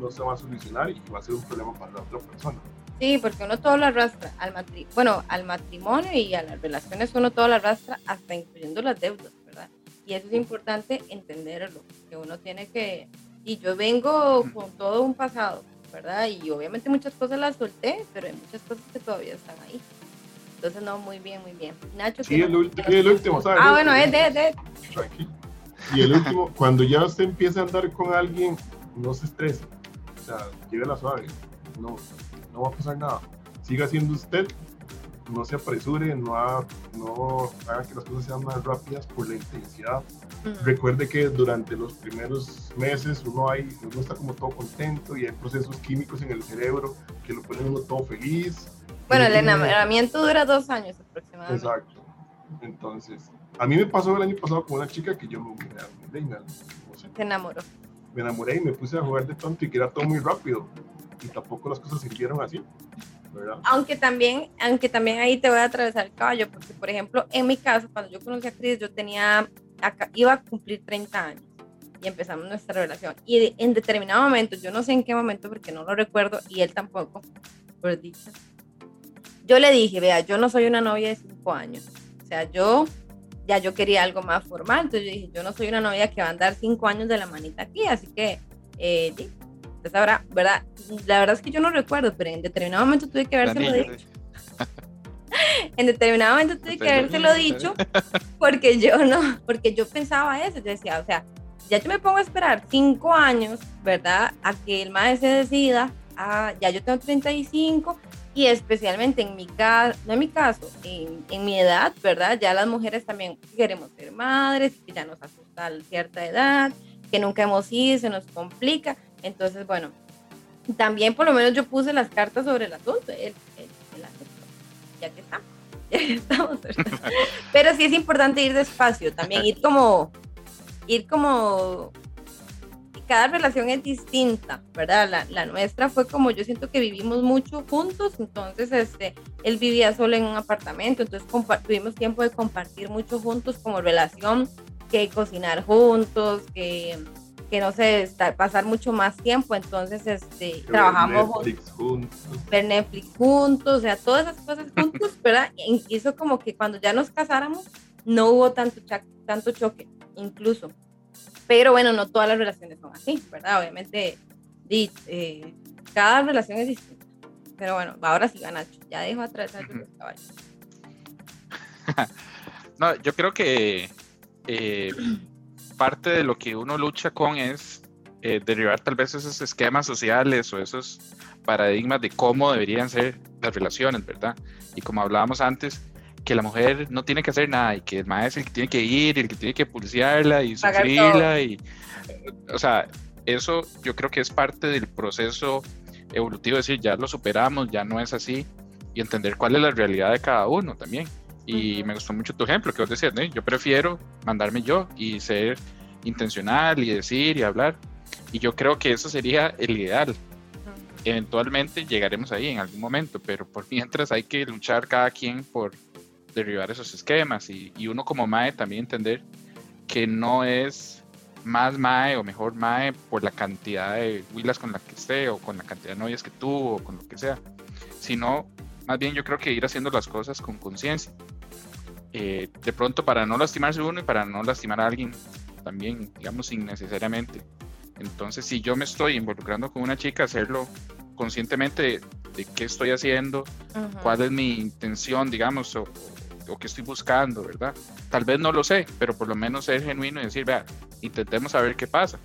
no se va a solucionar y va a ser un problema para la otra persona. Sí, porque uno todo lo arrastra al matrimonio, bueno, al matrimonio y a las relaciones uno todo lo arrastra hasta incluyendo las deudas, ¿verdad? Y eso es importante entenderlo, que uno tiene que, y yo vengo con todo un pasado, ¿verdad? Y obviamente muchas cosas las solté, pero hay muchas cosas que todavía están ahí. Entonces, no, muy bien, muy bien. Nacho. Sí, el, último, ¿sabes? Ah, bueno, es de, de. Tranquilo. Y el último, cuando ya usted empieza a andar con alguien, no se estrese. O sea, lleve la suave. No, no va a pasar nada. Siga siendo usted no se apresure, no, no haga que las cosas sean más rápidas por la intensidad. Recuerde que durante los primeros meses uno, hay, uno está como todo contento y hay procesos químicos en el cerebro que lo ponen uno todo feliz. Bueno, el enamoramiento dura dos años aproximadamente. Exacto. Entonces, a mí me pasó el año pasado con una chica que yo me, me, me, Se enamoró. Me enamoré y me puse a jugar de tonto y que era todo muy rápido. Y tampoco las cosas sirvieron así. Aunque también, aunque también ahí te voy a atravesar el caballo, porque por ejemplo, en mi caso, cuando yo conocí a Cris, yo tenía, iba a cumplir 30 años y empezamos nuestra relación. Y en determinado momento, yo no sé en qué momento, porque no lo recuerdo, y él tampoco, por dicho, yo le dije, vea, yo no soy una novia de 5 años. O sea, yo ya yo quería algo más formal, entonces yo dije, yo no soy una novia que va a andar 5 años de la manita aquí, así que, eh, entonces ahora, ¿verdad? La verdad es que yo no recuerdo, pero en determinado momento tuve que habérselo dicho. en determinado momento tuve que habérselo dicho porque yo no, porque yo pensaba eso, yo decía, o sea, ya yo me pongo a esperar cinco años, ¿verdad? A que el maestro se decida, ah, ya yo tengo 35 y especialmente en mi caso, no en mi caso, en, en, mi edad, ¿verdad? Ya las mujeres también queremos ser madres, que ya nos asusta cierta edad, que nunca hemos ido, se nos complica. Entonces, bueno, también por lo menos yo puse las cartas sobre el asunto. ya que estamos, Pero sí es importante ir despacio, también ir como, ir como, cada relación es distinta, ¿verdad? La, la, nuestra fue como, yo siento que vivimos mucho juntos, entonces este, él vivía solo en un apartamento, entonces tuvimos tiempo de compartir mucho juntos como relación, que cocinar juntos, que que no sé, pasar mucho más tiempo, entonces este, trabajamos juntos, ver Netflix juntos, o sea, todas esas cosas juntos, ¿verdad? Hizo como que cuando ya nos casáramos no hubo tanto, tanto choque, incluso. Pero bueno, no todas las relaciones son así, ¿verdad? Obviamente, eh, cada relación es distinta. Pero bueno, ahora sí gana, ya dejo atrás a los caballos. no, yo creo que eh, parte de lo que uno lucha con es eh, derribar tal vez esos esquemas sociales o esos paradigmas de cómo deberían ser las relaciones, ¿verdad? Y como hablábamos antes, que la mujer no tiene que hacer nada y que el maestro es el que tiene que ir, el que tiene que pulsearla y sufrirla y, o sea, eso yo creo que es parte del proceso evolutivo, es decir, ya lo superamos, ya no es así y entender cuál es la realidad de cada uno también. Y me gustó mucho tu ejemplo que vos decías, yo prefiero mandarme yo y ser intencional y decir y hablar. Y yo creo que eso sería el ideal. Eventualmente llegaremos ahí en algún momento, pero por mientras hay que luchar cada quien por derribar esos esquemas y, y uno como MAE también entender que no es más MAE o mejor MAE por la cantidad de huilas con la que esté o con la cantidad de novias que tuvo o con lo que sea, sino más bien yo creo que ir haciendo las cosas con conciencia. Eh, de pronto para no lastimarse uno y para no lastimar a alguien también, digamos, innecesariamente. Entonces, si yo me estoy involucrando con una chica, hacerlo conscientemente de, qué estoy haciendo, cuál es mi intención, digamos, o, o, qué estoy buscando, ¿verdad? Tal vez no lo sé, pero por lo menos ser genuino y decir, vea, intentemos saber qué pasa.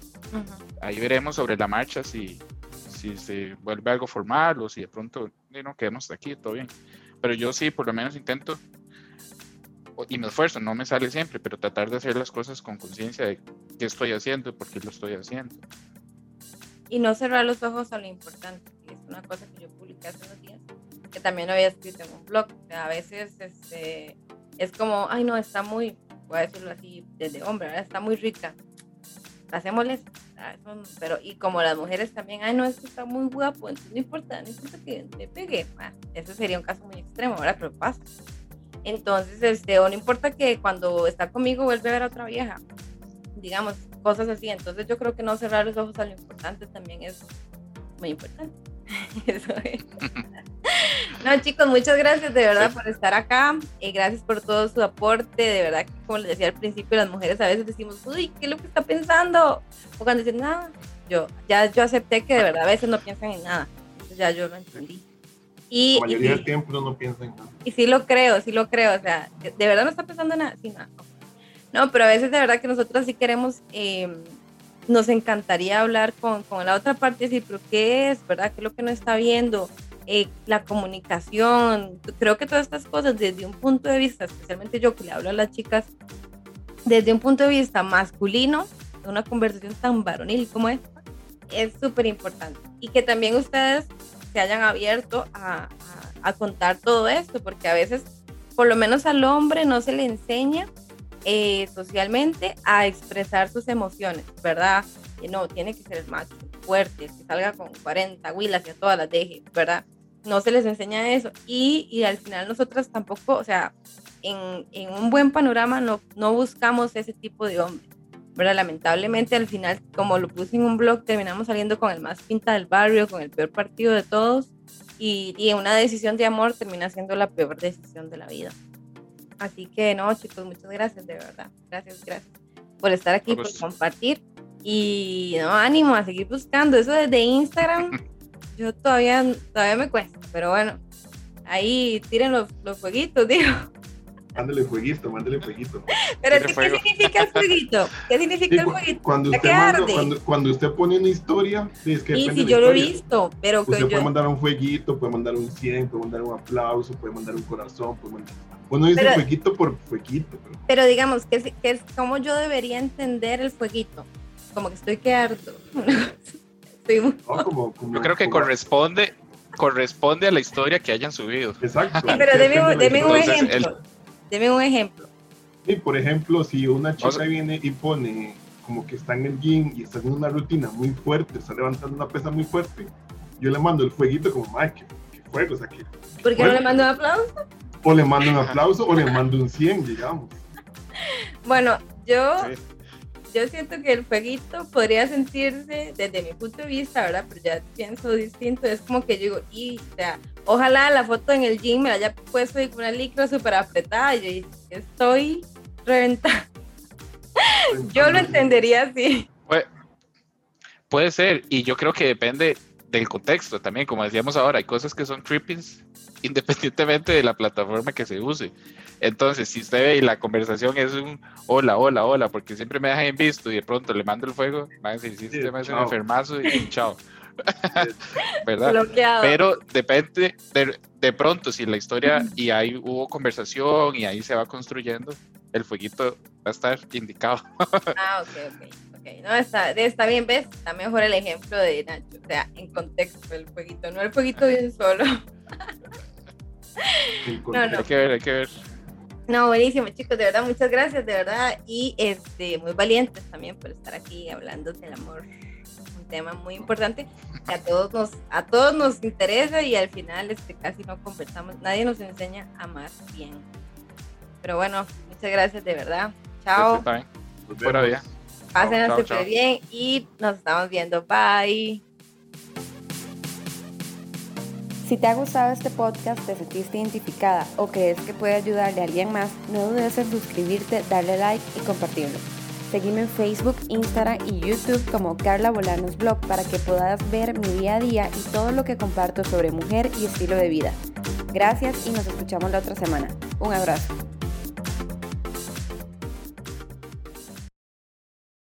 Ahí veremos sobre la marcha si, si se vuelve algo formal o si de pronto no quedamos aquí, todo bien. Pero yo sí, por lo menos intento y me esfuerzo, no me sale siempre, pero tratar de hacer las cosas con conciencia de qué estoy haciendo y por qué lo estoy haciendo. Y no cerrar los ojos a lo importante, que es una cosa que yo publiqué hace unos días, que también lo había escrito en un blog. a veces este, es como, ay, no, está muy, voy a decirlo así, desde hombre, está muy rica. Hacémosles, pero y como las mujeres también, ay, no, esto está muy guapo, entonces no importa, no importa que me pegue. Ese sería un caso muy extremo, ¿verdad? Pero pasa. Entonces, este, o no importa que cuando está conmigo vuelve a ver a otra vieja, digamos, cosas así. Entonces, yo creo que no cerrar los ojos a lo importante también es muy importante. Eso es. No, chicos, muchas gracias de verdad por estar acá. y gracias por todo su aporte. De verdad que, como les decía al principio, las mujeres a veces decimos, uy, ¿qué es lo que está pensando? O cuando dicen, nada, yo ya yo acepté que de verdad a veces no piensan en nada. Entonces ya yo lo entendí. Y, la mayoría del tiempo no piensa en nada. Y sí lo creo, sí lo creo. O sea, de, verdad no está pensando en nada. Sí, nada. No, pero a veces de verdad que nosotros sí queremos, eh, nos encantaría hablar con, con, la otra parte y decir, pero ¿qué es? ¿Verdad? ¿Qué es lo que no está viendo? eh, la comunicación, creo que todas estas cosas desde un punto de vista, especialmente yo que le hablo a las chicas, desde un punto de vista masculino, una conversación tan varonil como esta, es súper importante. Y que también ustedes se hayan abierto a, a, contar todo esto, porque a veces, por lo menos al hombre, no se le enseña eh, socialmente a expresar sus emociones, ¿verdad? Y no, tiene que ser el macho fuerte, que salga con 40 huilas y a todas las deje, ¿verdad? No se les enseña eso. Y, y al final nosotras tampoco, o sea, en, en, un buen panorama no, no buscamos ese tipo de hombre. ¿Verdad? Lamentablemente al final, como lo puse en un blog, terminamos saliendo con el más pinta del barrio, con el peor partido de todos y, y una decisión de amor termina siendo la peor decisión de la vida. Así que no, chicos, muchas gracias, de verdad. Gracias, gracias por estar aquí, por compartir. Y no, ánimo a seguir buscando. Eso desde Instagram, yo todavía, todavía me cuesta, pero bueno, ahí tiren los, los fueguitos, digo. Mándale fueguito, mándale fueguito. Pero ¿qué significa el fueguito? ¿Qué significa el fueguito? Cuando usted, manda, cuando, cuando, usted pone una historia, es que sí, sí, yo lo he visto, pero usted que puede mandar un fueguito, puede mandar un 100, puede mandar un aplauso, puede mandar un corazón, puede mandar... Bueno, dice pero, fueguito por fueguito. Pero, pero digamos, que es, que es como yo debería entender el fueguito. Como que estoy que harto. estoy muy... no, como, como, yo creo que corresponde corresponde a la historia que hayan subido. Exacto. Sí, pero deme, deme un ejemplo. El, Deme un ejemplo. Sí, por ejemplo, si una chica viene y pone como que está en el gym y está haciendo una rutina muy fuerte, está levantando una pesa muy fuerte, yo le mando el fueguito como, Mike, que, fuego, o sea, que... ¿Por qué no le mando un aplauso? O le mando un aplauso o le mando un 100, digamos. Bueno, yo... Yo siento que el fueguito podría sentirse desde mi punto de vista, ¿verdad? Pero ya pienso distinto. Es como que yo digo, y, o sea, Ojalá la foto en el gym me la haya puesto con una licra súper apretada. Yo estoy reventada. yo lo entendería así. Puede, ser, y yo creo que depende del contexto también. Como decíamos ahora, hay cosas que son trippings independientemente de la plataforma que se use. Entonces, si usted ve y la conversación es un hola, hola, hola, porque siempre me dejan visto y de pronto le mando el fuego, va a decir, sí, usted me hace un enfermazo y chao. ¿verdad? Pero depende de, de, pronto si la historia y ahí hubo conversación y ahí se va construyendo, el fueguito va a estar indicado. ah, ok, ok. Okay. No, está, está bien, ¿ves? Está mejor el ejemplo de Nacho, o sea, en contexto el fueguito, no el fueguito bien solo. no, no. Hay que ver, hay que ver. No, buenísimo, chicos, de verdad, muchas gracias, de verdad, y este, muy valientes también por estar aquí hablando del amor tema muy importante que a todos nos, a todos nos interesa y al final este, casi no conversamos, nadie nos enseña a amar bien. Pero bueno, muchas gracias de verdad. Chao. Buena vida. Pásenla súper bien y nos estamos viendo. Bye. Si te ha gustado este podcast, te sentiste identificada o crees que puede ayudarle a alguien más, no dudes en suscribirte, darle like y compartirlo. Seguime en Facebook, Instagram y YouTube como Carla Bolanos Blog para que puedas ver mi día a día y todo lo que comparto sobre mujer y estilo de vida. Gracias y nos escuchamos la otra semana. Un abrazo.